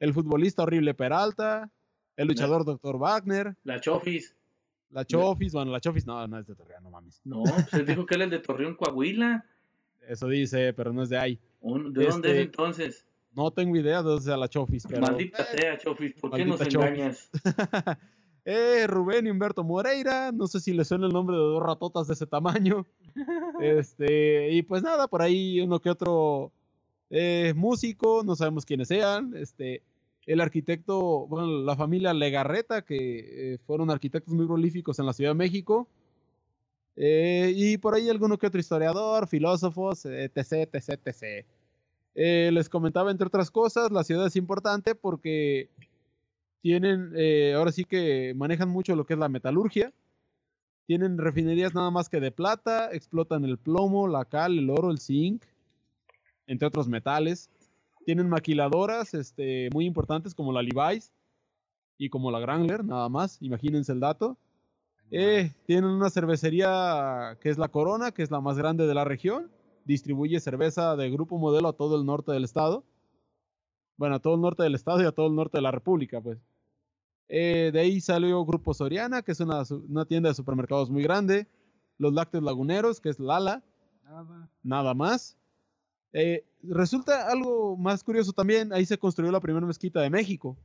El futbolista horrible Peralta. El luchador Dr. Wagner. La Chofis. La Chofis, bueno, la Chofis no, no es de Torreón, no mames. No, se dijo que él es de Torreón, Coahuila. Eso dice, pero no es de ahí. ¿De dónde es este, entonces? No tengo idea de dónde sea la Chofis. Pero... Maldita sea, Chofis, ¿por qué nos engañas? *laughs* eh, Rubén y Humberto Moreira, no sé si le suena el nombre de dos ratotas de ese tamaño. *laughs* este, y pues nada, por ahí uno que otro eh, músico, no sabemos quiénes sean. Este, el arquitecto, bueno, la familia Legarreta, que eh, fueron arquitectos muy prolíficos en la Ciudad de México. Eh, y por ahí alguno que otro historiador, filósofos, etc, etc, etc. les comentaba, entre otras cosas, la ciudad es importante porque tienen, ahora sí que manejan mucho lo que es la metalurgia. Tienen refinerías nada más que de plata, explotan el plomo, la cal, el oro, el zinc, entre otros metales. Tienen maquiladoras este, muy importantes como la Levi's y como la Grangler, nada más, imagínense el dato. Eh, tienen una cervecería que es la Corona, que es la más grande de la región. Distribuye cerveza de grupo modelo a todo el norte del estado. Bueno, a todo el norte del estado y a todo el norte de la república, pues. Eh, de ahí salió Grupo Soriana, que es una, una, tienda de supermercados muy grande. Los Lácteos Laguneros, que es Lala. Nada. Nada más. Eh, resulta algo más curioso también, ahí se construyó la primera mezquita de México.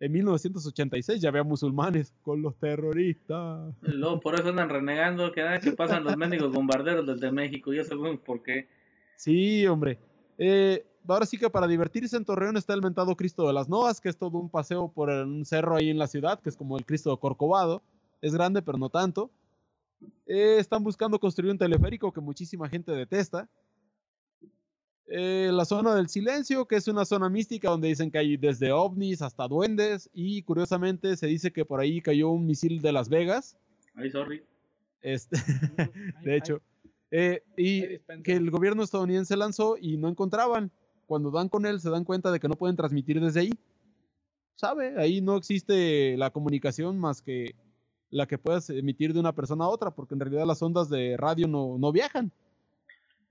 En 1986 ya había musulmanes con los terroristas. por eso andan renegando que, que pasan los mendigos bombarderos desde México, ya sabemos por qué. Sí, hombre. Eh, ahora sí que para divertirse en Torreón está el mentado Cristo de las Novas, que es todo un paseo por un cerro ahí en la ciudad, que es como el Cristo de Corcovado. Es grande, pero no tanto. Eh, están buscando construir un teleférico que muchísima gente detesta. Eh, la zona del silencio, que es una zona mística donde dicen que hay desde ovnis hasta duendes y curiosamente se dice que por ahí cayó un misil de Las Vegas. Ay, sorry. Este, *laughs* de hecho, eh, y que el gobierno estadounidense lanzó y no encontraban. Cuando dan con él se dan cuenta de que no pueden transmitir desde ahí. ¿Sabe? Ahí no existe la comunicación más que la que puedas emitir de una persona a otra, porque en realidad las ondas de radio no, no viajan.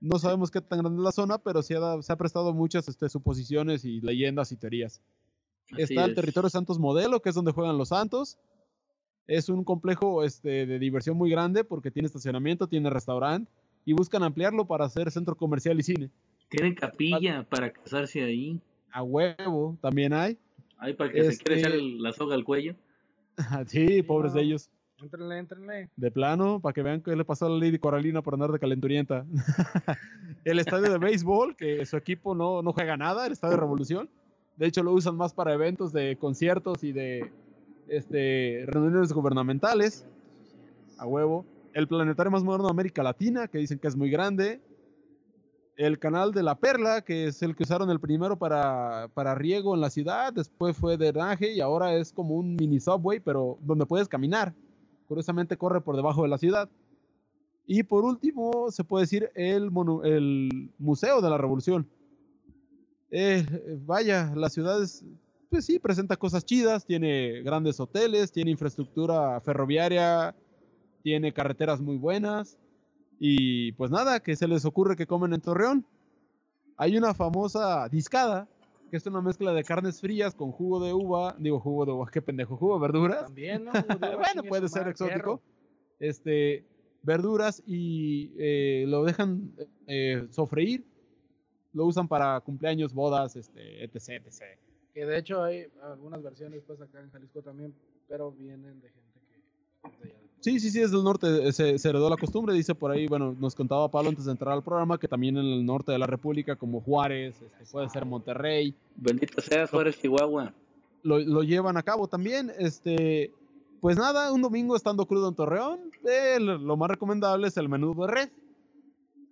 No sabemos qué tan grande es la zona, pero sí se ha prestado muchas este, suposiciones y leyendas y teorías. Está el territorio Santos Modelo, que es donde juegan los Santos. Es un complejo este, de diversión muy grande porque tiene estacionamiento, tiene restaurante y buscan ampliarlo para hacer centro comercial y cine. Tienen capilla para casarse ahí. A huevo, también hay. Hay para que se quiera echar este la soga al cuello. *laughs* sí, pobres de ellos. Entrenle, entrenle. De plano, para que vean qué le pasó a la Lady Coralina por andar de calenturienta. *laughs* el estadio de béisbol, que su equipo no, no juega nada, el estadio de Revolución. De hecho, lo usan más para eventos de conciertos y de este, reuniones gubernamentales. A huevo. El planetario más moderno de América Latina, que dicen que es muy grande. El canal de la Perla, que es el que usaron el primero para, para riego en la ciudad. Después fue drenaje y ahora es como un mini subway, pero donde puedes caminar. Curiosamente corre por debajo de la ciudad. Y por último, se puede decir el, Museo de la Revolución. Eh, vaya, la ciudad es, pues sí, presenta cosas chidas, tiene grandes hoteles, tiene infraestructura ferroviaria, tiene carreteras muy buenas. Y pues nada, que se les ocurre que comen en Torreón. Hay una famosa discada, que es una mezcla de carnes frías con jugo de uva, digo jugo de uva, qué pendejo, jugo de verduras. También, ¿no? *laughs* bueno, puede ser exótico. Este, verduras y eh, lo dejan eh, sofreír. Lo usan para cumpleaños, bodas, este, etc, etc. Que de hecho hay algunas versiones pues acá en Jalisco también, pero vienen de gente que es de allá. Sí, sí, sí, es del norte, eh, se, se heredó la costumbre, dice por ahí, bueno, nos contaba Pablo antes de entrar al programa que también en el norte de la República, como Juárez, este, puede ser Monterrey, Bendito sea, Juárez, Chihuahua. lo, lo llevan a cabo también. Este, pues nada, un domingo estando crudo en Torreón, eh, lo, más recomendable es el menú de red.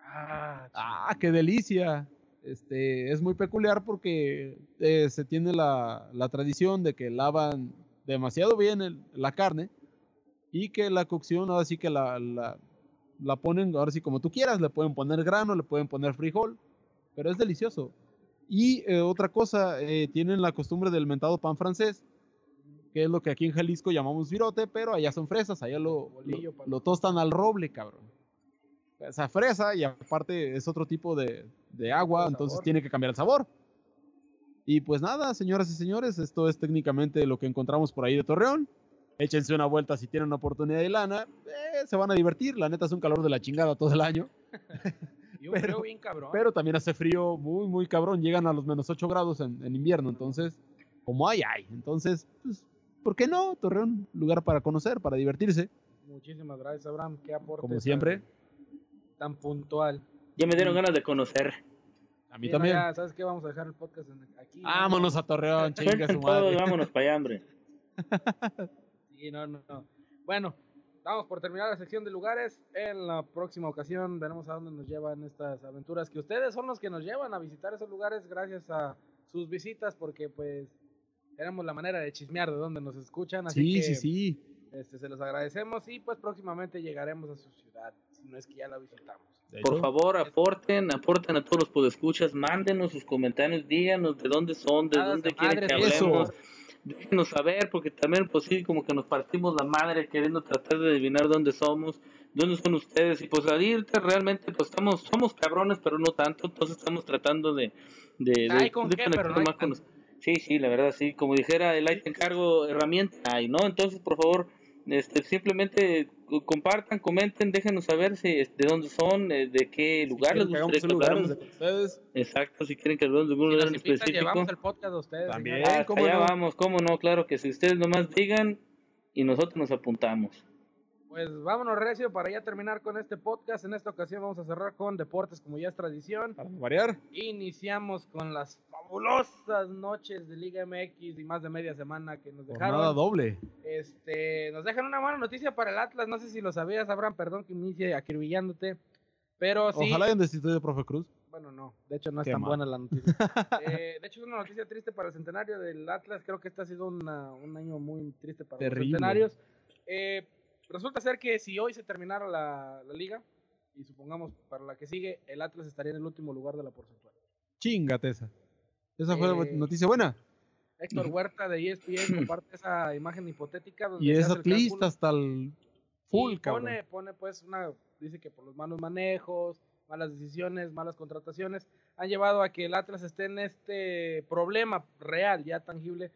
Ah, Ah, qué delicia. Este, es muy peculiar porque eh, se tiene la, la tradición de que lavan demasiado bien el- la carne y que la cocción ahora sí que la, la, la ponen, ahora sí como tú quieras, le pueden poner grano, le pueden poner frijol, pero es delicioso. Y eh, otra cosa, eh, tienen la costumbre del mentado pan francés, que es lo que aquí en Jalisco llamamos virote, pero allá son fresas, allá lo, Bolillo, lo, tostan al roble, cabrón. Esa fresa y aparte es otro tipo de, de agua, entonces tiene que cambiar el sabor. Y pues nada, señoras y señores, esto es técnicamente lo que encontramos por ahí de Torreón. Échense una vuelta si tienen oportunidad y lana. eh, se van a divertir. La neta es un calor de la chingada todo el año. *laughs* y un *laughs* pero- frío bien cabrón. Pero también hace frío muy, muy cabrón. Llegan a los menos 8 grados en, en invierno. Entonces, como hay, hay. Entonces, pues, ¿por qué no? Torreón, lugar para conocer, para divertirse. Muchísimas gracias, Abraham. Qué aporte. Como siempre. Tan, puntual. Ya me dieron ganas de conocer. A mí Sí, no, también. ya, ¿Sabes qué? Vamos a dejar el podcast aquí. ¿no? Vámonos a Torreón, *laughs* chinga su madre. vámonos para allá, hombre. Sí, no, no, no. Bueno, damos por terminar la sección de lugares. En la próxima ocasión veremos a dónde nos llevan estas aventuras. Que ustedes son los que nos llevan a visitar esos lugares gracias a sus visitas, porque pues tenemos la manera de chismear de dónde nos escuchan. Así Sí, que sí, sí. Este, se los agradecemos y pues próximamente llegaremos a su ciudad, si no es que ya la visitamos. Por favor, aporten, aporten a todos los podescuchas, mándenos sus comentarios, díganos de dónde son, de Nada dónde de quieren que eso. Déjenos saber, porque también, pues sí, como que nos partimos la madre queriendo tratar de adivinar dónde somos, dónde son ustedes. Y pues ahorita realmente, pues estamos, somos cabrones, pero no tanto, entonces estamos tratando de. de, de- ¿con de qué? conectar no hay más con los- Sí, sí, la verdad, sí. Como dijera el ahí te encargo, herramienta hay, ¿no? Entonces, por favor, este, simplemente compartan, comenten, déjenos saber si, de dónde son, eh, de qué lugar les que hagamos gustaría que habláramos. ustedes. Exacto, si quieren que hablemos de algún Si lugar en específico. llevamos el podcast a ustedes. También. ¿cómo allá no? vamos, cómo no, claro que si ustedes nomás digan y nosotros nos apuntamos. Pues vámonos, Recio, para ya terminar con este podcast. En esta ocasión vamos a cerrar con deportes, como ya es tradición. Para variar. Iniciamos con las fabulosas noches de Liga MX y más de media semana que nos dejaron. doble. Este, nos dejan una buena noticia para el Atlas. No sé si lo sabías, Abraham, perdón que inicie acribillándote. Pero sí. Ojalá hayan destituido a profe Cruz. Bueno, no, de hecho no es Qué tan mal. buena la noticia. *laughs* Eh, de hecho es una noticia triste para el centenario del Atlas. Creo que este ha sido una- un año muy triste para Terrible. los centenarios. Eh, resulta ser que si hoy se terminara la, la liga, y supongamos para la que sigue, el Atlas estaría en el último lugar de la porcentual. Chingate esa. Esa fue Eh, noticia buena. Héctor Huerta de ESPN *clears throat* comparte esa imagen hipotética. Donde Y es atlista hasta el full, y cabrón. pone, pone pues una, dice que por los malos manejos, malas decisiones, malas contrataciones, han llevado a que el Atlas esté en este problema real, ya tangible,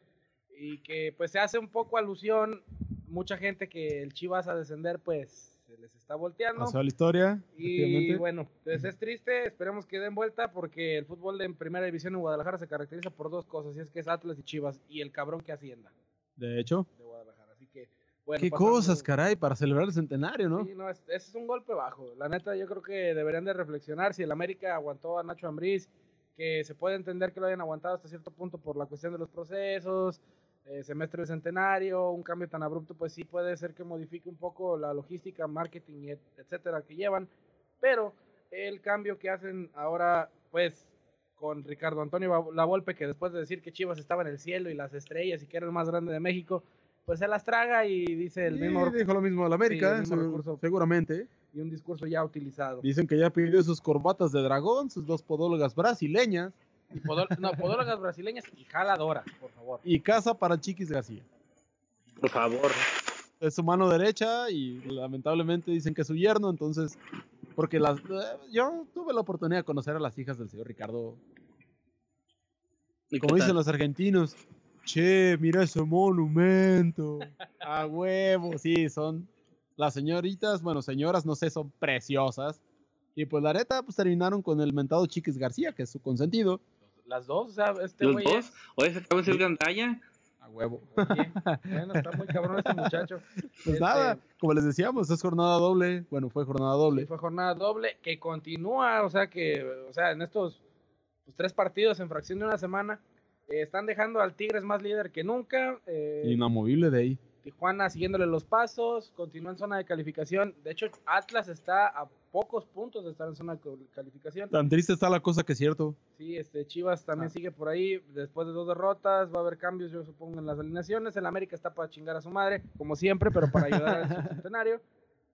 y que pues se hace un poco alusión, mucha gente que el Chivas a descender pues se les está volteando. Pasó la historia. Y bueno, pues es triste, esperemos que den vuelta porque el fútbol de primera división en Guadalajara se caracteriza por dos cosas, y es que es Atlas y Chivas y el cabrón que hacienda De hecho, de Guadalajara. Así que, Bueno, Qué pasando- cosas, caray, para celebrar el centenario, ¿no? Sí, no, es- ese es un golpe bajo. La neta, yo creo que deberían de reflexionar si el América aguantó a Nacho Ambriz, que se puede entender que lo hayan aguantado hasta cierto punto por la cuestión de los procesos, eh, semestre del centenario, un cambio tan abrupto, pues sí puede ser que modifique un poco la logística, marketing, y et- etcétera, que llevan. Pero el cambio que hacen ahora, pues con Ricardo Antonio Lavolpe, que después de decir que Chivas estaba en el cielo y las estrellas y que era el más grande de México, pues se las traga y dice el Sí, mismo dijo lo mismo América, el mismo se- recurso. seguramente. y un discurso ya utilizado. Dicen que ya pidió sus corbatas de dragón, sus dos podólogas brasileñas *laughs* Y podó- no, podólogas brasileñas y jaladoras, por favor. y casa para Chiquis García. Por favor. Es su mano derecha y lamentablemente dicen que es su yerno, entonces, porque las, eh, yo tuve la oportunidad de conocer a las hijas del señor Ricardo. ¿Y Como dicen tal? los argentinos, che, mira ese monumento. *laughs* A huevo, sí, son las señoritas, bueno, señoras, no sé, son preciosas. Y pues la neta, pues terminaron con el mentado Chiquis García, que es su consentido. Las dos, o sea, este ¿Los dos? es- Oye, se acaba de decir Gandaya. A huevo. *laughs* Oye, bueno, está muy cabrón este muchacho. *laughs* Pues Este, nada, como les decíamos, es jornada doble. Bueno, fue jornada doble. Fue jornada doble que continúa, o sea que, o sea, en estos pues, tres partidos en fracción de una semana, eh, están dejando al Tigres más líder que nunca. eh, Inamovible de ahí. Tijuana siguiéndole los pasos, continúa en zona de calificación. De hecho, Atlas está a pocos puntos de estar en zona de cal- calificación. Tan triste está la cosa que es cierto. Sí, este Chivas también Ah. sigue por ahí. Después de dos derrotas, va a haber cambios, yo supongo, en las alineaciones. El América está para chingar a su madre, como siempre, pero para ayudar al *laughs* centenario.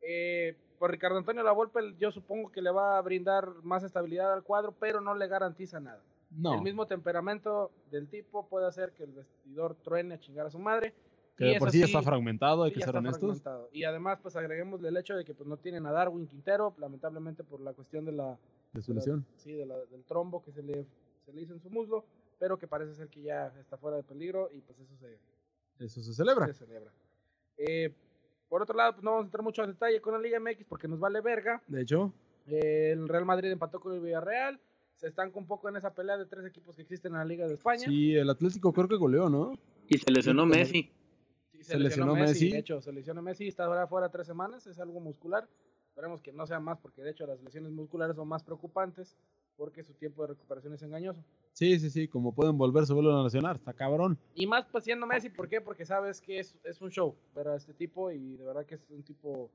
Eh, por Ricardo Antonio Lavolpe, yo supongo que le va a brindar más estabilidad al cuadro, pero no le garantiza nada. No, El mismo temperamento del tipo puede hacer que el vestidor truene a chingar a su madre. Que y de por sí ya está fragmentado, hay Sí, que ser honestos. Y además, pues agreguemos el hecho de que pues no tienen a Darwin Quintero, lamentablemente por la cuestión de la, De su de la- lesión. sí, de la- del trombo que se le, se le hizo en su muslo, pero que parece ser que ya está fuera de peligro y pues eso se, Eso se celebra. se celebra. Eh, por otro lado, pues no vamos a entrar mucho en detalle con la Liga MX porque nos vale verga. De hecho, Eh, el Real Madrid empató con el Villarreal. Se estanca un poco en esa pelea de tres equipos que existen en la Liga de España. sí, el Atlético creo que goleó, ¿no? Y se lesionó Messi. Se lesionó Messi. De hecho, se lesionó Messi, está ahora fuera tres semanas, es algo muscular. Esperemos que no sea más, porque de hecho las lesiones musculares son más preocupantes, porque su tiempo de recuperación es engañoso. Sí, sí, sí, como pueden volver, se vuelven a lesionar, está cabrón. Y más pues siendo Messi, ¿por qué? Porque sabes que es, es un show, pero a este tipo, y de verdad que es un tipo,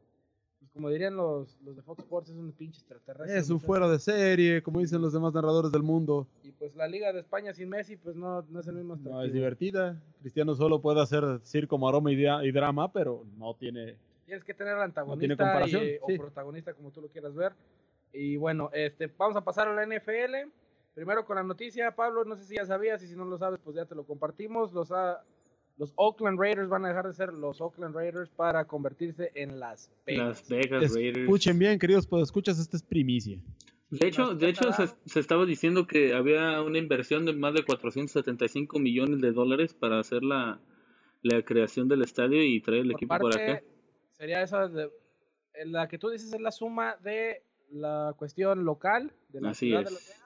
pues como dirían los, los de Fox Sports, es un pinche extraterrestre. Es un fuera de serie, como dicen los demás narradores del mundo. Y pues la Liga de España sin Messi, pues no, no es el mismo No es divertida. Cristiano solo puede hacer circo, maroma y, y drama, pero no tiene. Tienes que tener tiene antagonista y, sí. o protagonista, como tú lo quieras ver. Y bueno, este, vamos a pasar a la NFL. Primero con la noticia, Pablo, no sé si ya sabías y si no lo sabes, pues ya te lo compartimos. Los, ah, los Oakland Raiders van a dejar de ser los Oakland Raiders para convertirse en las Vegas. Las Vegas Raiders. Escuchen bien, queridos, pues escuchas, esta es primicia. De hecho, de hecho se, estaba diciendo que había una inversión de más de 475 millones de dólares para hacer la, la creación del estadio y traer el Por equipo por acá. sería esa de, la que tú dices es la suma de la cuestión local de la Así ciudad es. de Las Vegas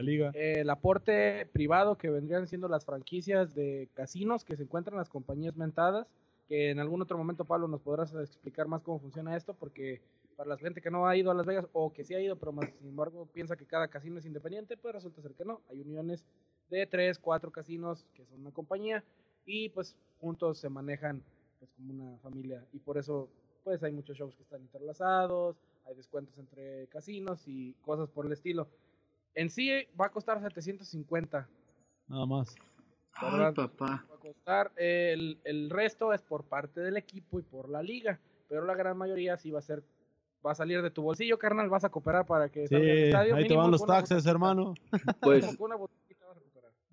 eh, el aporte privado que vendrían siendo las franquicias de casinos que se encuentran en las compañías mentadas, que en algún otro momento, Pablo, nos podrás explicar más cómo funciona esto, porque para la gente que no ha ido a Las Vegas o que sí ha ido, pero más sin embargo piensa que cada casino es independiente, pues resulta ser que no. Hay uniones de tres, cuatro casinos que son una compañía y pues juntos se manejan pues como una familia y por eso pues hay muchos shows que están interlazados, hay descuentos entre casinos y cosas por el estilo. En sí va a costar 750. Nada más. Papá. Va a costar. El, el resto es por parte del equipo y por la liga. Pero la gran mayoría sí va a ser. Va a salir de tu bolsillo, carnal. Vas a cooperar para que Sí, salga el estadio. ahí te van los taxes, botellita. hermano. *laughs* Pues,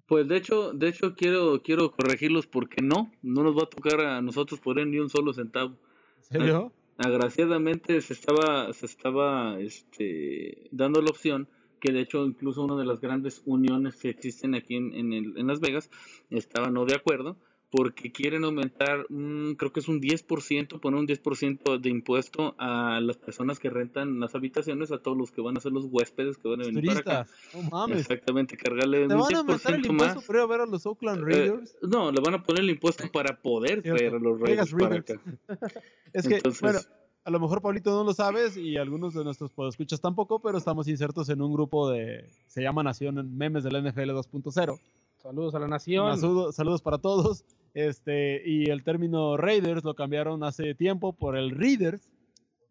pues de hecho, de hecho quiero, quiero corregirlos porque no, no nos va a tocar a nosotros poner ni un solo centavo. ¿En serio? Agraciadamente se estaba, se estaba este, dando la opción que de hecho incluso una de las grandes uniones que existen aquí en, en, el- en Las Vegas estaba no de acuerdo porque quieren aumentar, un- creo que es un 10%, poner un 10% de impuesto a las personas que rentan las habitaciones, a todos los que van a ser los huéspedes que van a venir para acá. turistas. No mames. Exactamente, cargarle ¿Te un van a aumentar el 10% impuesto más. por ir a ver a los Oakland Eh, no, le van a poner el impuesto para poder traer a los Vegas Raiders para Raiders. acá. *laughs* es que, Entonces, bueno, a lo mejor Pablito no lo sabes y algunos de nuestros podescuchas tampoco, pero estamos insertos en un grupo de, se llama Nación Memes del NFL 2.0. Saludos a la nación. Saludo- saludos para todos. Este, y el término Raiders lo cambiaron hace tiempo por el Readers,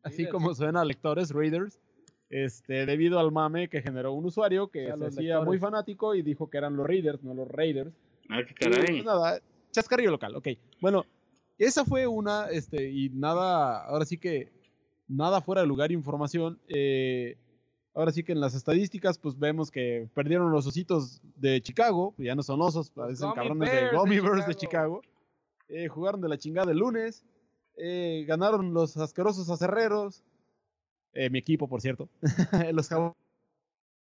así Readers. como suena lectores, Readers, este, debido al mame que generó un usuario que O sea, se hacía muy fanático y dijo que eran los Readers, no los Raiders. ah, qué Y, caray. pues, nada, chascarrillo local, ok. Bueno, esa fue una, este, y nada, ahora sí que, nada fuera de lugar información. eh, ahora sí que en las estadísticas, pues vemos que perdieron los ositos de Chicago, pues ya no son osos, parecen Gummy cabrones Bears de Gummy Bears de Chicago. Chicago. Eh, jugaron de la chingada el lunes, eh, ganaron los asquerosos acerreros, mi equipo, por cierto, *laughs* los jaguares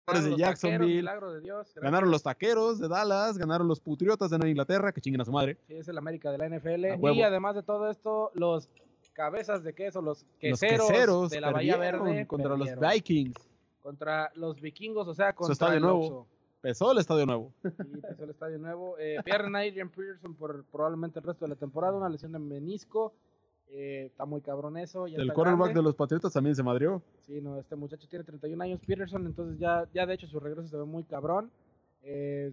Ganaron de los taqueros, Jacksonville. de Dios. Ganaron los taqueros de Dallas, ganaron los Putriotas de Nueva Inglaterra, que chinguen a su madre. Sí, es el América de la NFL. Y además de todo esto, los cabezas de queso, los los queseros, de la Bahía Verde contra perdieron. los Vikings. Contra los vikingos, o sea, contra nuevo. Pesó el estadio nuevo. Sí, empezó el estadio nuevo. Eh, pierden a Adrian Peterson por probablemente el resto de la temporada, una lesión de menisco. Eh, está muy cabrón eso. Ya El está quarterback grande. de los Patriotas también se madrió. Sí, no, este muchacho tiene 31 años, Peterson, entonces ya, ya de hecho su regreso se ve muy cabrón. Eh,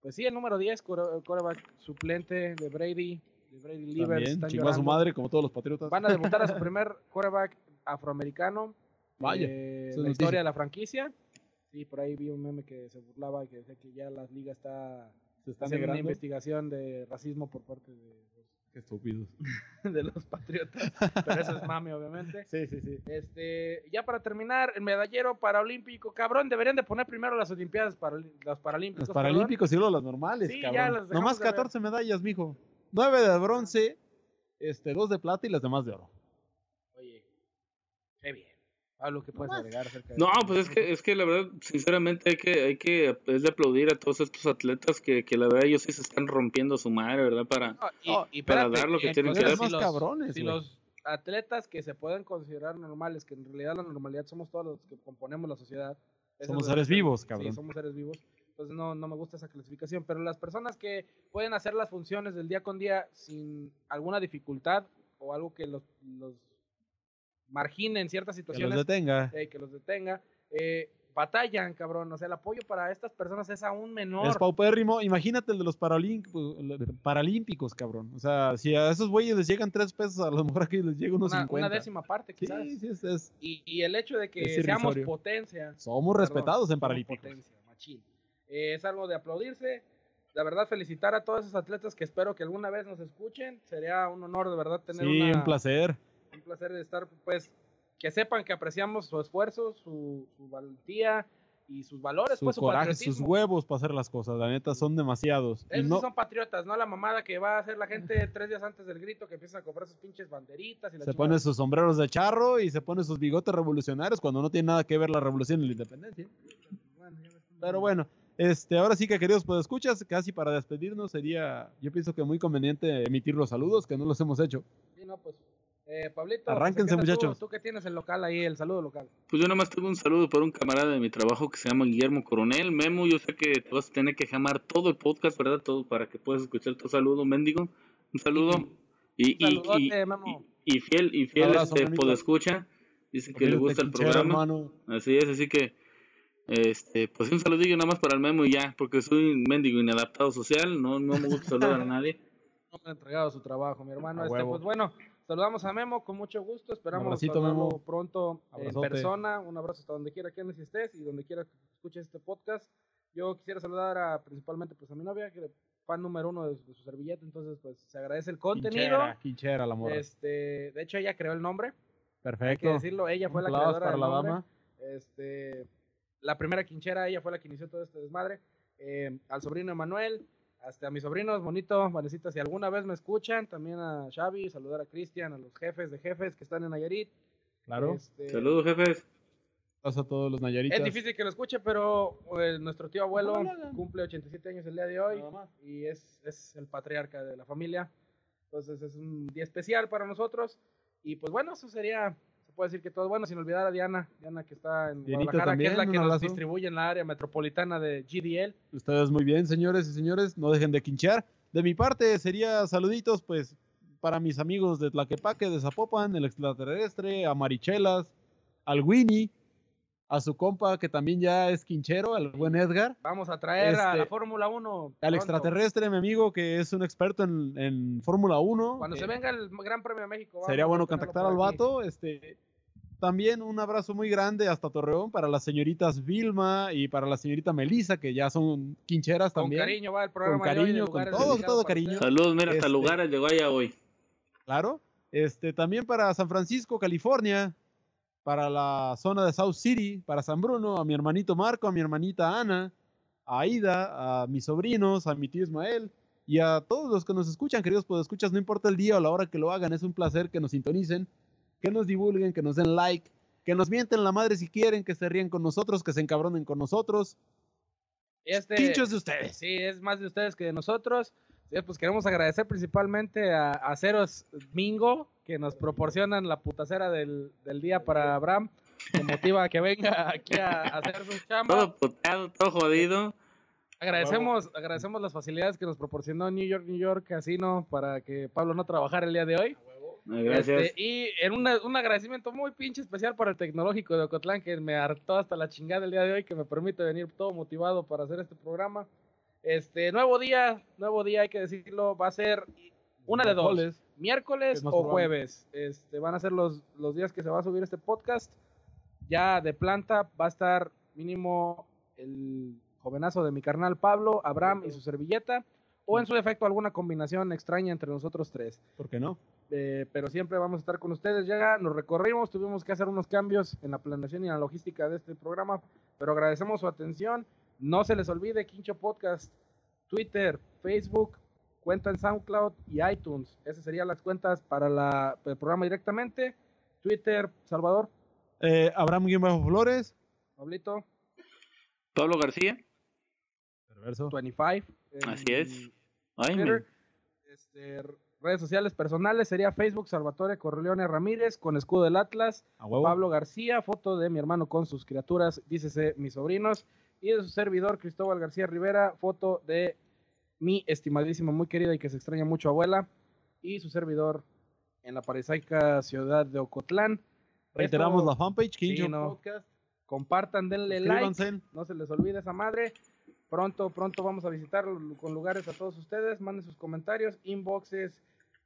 pues sí, el número 10, core- quarterback suplente de Brady, de Brady Leavers, También a su madre como todos los Patriotas. Van a debutar a su *laughs* primer quarterback afroamericano. Vaya, eh, es la noticia. historia de la franquicia. Sí, por ahí vi un meme que se burlaba y que decía que ya la liga está se están haciendo una investigación de racismo por parte de Qué estúpidos. *laughs* de los patriotas. Pero eso es mame, obviamente. Sí, sí, sí. Este, ya para terminar, el medallero paraolímpico, cabrón, deberían de poner primero las Olimpiadas para los Paralímpicos. Los perdón. paralímpicos y luego las normales, Sí, ya cabrón. las dejamos Nomás de ver. 14 medallas, mijo. 9 de bronce, este, 2 de plata y las demás de oro. Pablo, ¿qué puedes agregar acerca de No, pues es que, es que la verdad, sinceramente, hay que, hay que, es de aplaudir a todos estos atletas que, que la verdad ellos sí se están rompiendo su madre, ¿verdad? Para, No, y, y para dar lo que y tienen que dar. los- cabrones, si güey. los atletas que se pueden considerar normales, que en realidad la normalidad somos todos los que componemos la sociedad. Somos es- seres vivos, Sí, cabrón. somos seres vivos. Entonces no, no me gusta esa clasificación. Pero las personas que pueden hacer las funciones del día con día sin alguna dificultad o algo que los, los margine en ciertas Que los situaciones, detenga. eh, que los detenga, eh, batallan, cabrón. O sea, el apoyo para estas personas es aún menor. Es paupérrimo. Imagínate el de los paralímpicos, paralímpicos, cabrón. O sea, si a esos güeyes les llegan 3 pesos, a lo mejor aquí les llega unos una, 50. una décima parte, Sí, quizás. sí, es, es- Y, y el hecho de que seamos potencia. Somos perdón, respetados en paralímpicos. potencia, machín. Eh, es algo de aplaudirse. La verdad, felicitar a todos esos atletas que espero que alguna vez nos escuchen. Sería un honor de verdad tener Sí, una- un placer. Un placer de estar, pues, que sepan que apreciamos su esfuerzo, su, su valentía y sus valores, Su pues, su coraje, sus huevos para hacer las cosas. La neta, son demasiados. Y Esos sí no, son patriotas, no la mamada que va a hacer la gente tres días antes del grito que empiezan a comprar sus pinches banderitas y la se pone sus sombreros de charro y se pone sus bigotes revolucionarios cuando no tiene nada que ver la revolución y la independencia. Bueno, ya Pero bueno, este, ahora sí que queridos pues escuchas, casi para despedirnos sería, yo pienso que muy conveniente emitir los saludos, que no los hemos hecho. Sí, no, pues. Eh, Pablito, Arránquense, pues, ¿qué tal tú? muchachos. Tú que tienes el local ahí, el saludo local. Pues yo nada más tengo un saludo para un camarada de mi trabajo que se llama Guillermo Coronel. Memo, yo sé que te vas a tener que llamar todo el podcast, ¿verdad? Todo para que puedas escuchar tu saludo, mendigo. Un saludo. Y, y, Un saludote, y, Memo. y- y fiel, y fiel abrazo, este, podescucha. Dice que le gusta el programa. hermano. Así es, así que, este, pues un saludillo nada más para el Memo y ya, porque soy un mendigo inadaptado social, no, no me gusta saludar a nadie. *laughs* No me ha entregado su trabajo, mi hermano. A Este, huevo. pues bueno, saludamos a Memo con mucho gusto. Esperamos abracito, Memo. pronto Abrazote. en persona. Un abrazo hasta donde quiera que estés y donde quiera que escuches este podcast. Yo quisiera saludar a principalmente pues a mi novia, que es fan número uno de, de su servilleta. Entonces, pues se agradece el contenido. Quinchera, quinchera la morra. Este, de hecho, ella creó el nombre. Hay que Perfecto. decirlo, ella fue Un la creadora para del la nombre. dama. Este, la primera quinchera, ella fue la que inició todo este desmadre. Eh, al sobrino Emanuel, hasta a mis sobrinos, bonito, Vanesita, si alguna vez me escuchan, también a Xavi, saludar a Cristian, a los jefes de jefes que están en Nayarit. Claro. Este, Saludos, jefes. Pasa a todos los Nayaritas. Es difícil que lo escuche, pero eh, nuestro tío abuelo No cumple 87 años el día de hoy y es, es el patriarca de la familia. Entonces es un día especial para nosotros. Y pues bueno, eso sería, se puede decir que todo bueno, sin olvidar a Diana, Diana que está en Dianita Guadalajara, que es la también, que nos abrazo. distribuye en la área metropolitana de GDL. Ustedes muy bien, señores y señores, no dejen de quinchear. De mi parte sería saluditos, pues, para mis amigos de Tlaquepaque, de Zapopan, el extraterrestre, a Marichelas, al Winnie, a su compa que también ya es quinchero, al buen Edgar, Vamos a traer a Este, la Fórmula 1. al extraterrestre, mi amigo, que es un experto en, en Fórmula 1. Cuando eh, se venga el Gran Premio de México. vamos Sería bueno contactar al vato. Este, también un abrazo muy grande hasta Torreón para las señoritas Vilma y para la señorita Melissa, que ya son quincheras Con también. cariño va el programa. de hoy, de cariño, con todo, todo cariño. Saludos, mira, hasta Este- lugares llegó allá hoy. Claro. Este, también para San Francisco, California, para la zona de South City, para San Bruno, a mi hermanito Marco, a mi hermanita Ana, a Aida, a mis sobrinos, a mi tío Ismael y a todos los que nos escuchan, queridos pues escuchas, no importa el día o la hora que lo hagan, es un placer que nos sintonicen, que nos divulguen, que nos den like, que nos mienten la madre si quieren, que se ríen con nosotros, que se encabronen con nosotros. Este, de ustedes. Sí, es más de ustedes que de nosotros. Pues queremos agradecer principalmente a, a Ceros Mingo, que nos proporcionan la putacera del, del día para Abraham, que motiva a que venga aquí a, a hacer su chamba. Todo puteado, todo jodido. Agradecemos, agradecemos las facilidades que nos proporcionó New York, New York Casino para que Pablo no trabajara el día de hoy. Gracias. Este, y en una- un agradecimiento muy pinche especial para el tecnológico de Ocotlán que me hartó hasta la chingada el día de hoy, que me permite venir todo motivado para hacer este programa. Este, nuevo día, nuevo día hay que decirlo, va a ser una de dos, Miércoles. o jueves. Este, van a ser los, los días que se va a subir este podcast. Ya de planta va a estar mínimo el jovenazo de mi carnal Pablo, Abraham y su servilleta, o en su defecto alguna combinación extraña entre nosotros tres. ¿Por qué no? Eh, pero siempre vamos a estar con ustedes. Ya nos recorrimos, tuvimos que hacer unos cambios en la planeación y en la logística de este programa, pero agradecemos su atención. No se les olvide Quincho Podcast, Twitter, Facebook, cuenta en SoundCloud y iTunes. Esas serían las cuentas para la- el programa directamente. Twitter, Salvador, Eh, Abraham Guión Bajo Flores. Pablito, Pablo García. Perverso. 25. en Así es. Ay, Twitter. Este, redes sociales personales sería Facebook Salvatore Corleone Ramírez con escudo del Atlas. A huevo. Pablo García, foto de mi hermano con sus criaturas, dícese mis sobrinos, y de su servidor Cristóbal García Rivera, foto de mi estimadísima, muy querida y que se extraña mucho abuela, y su servidor en la parisaica ciudad de Ocotlán. Reiteramos Esto- la fanpage, Quincho Sí, no. Podcast. Compartan, denle like, no se les olvide esa madre. Pronto, pronto vamos a visitar con lugares a todos ustedes. Manden sus comentarios, inboxes,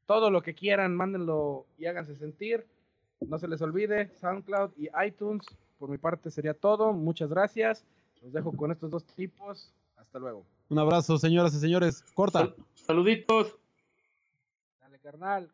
todo lo que quieran, mándenlo y háganse sentir. No se les olvide, SoundCloud y iTunes. Por mi parte sería todo. Muchas gracias. Los dejo con estos dos tipos. Hasta luego. Un abrazo, señoras y señores. Corta. Sal- saluditos. Dale, carnal.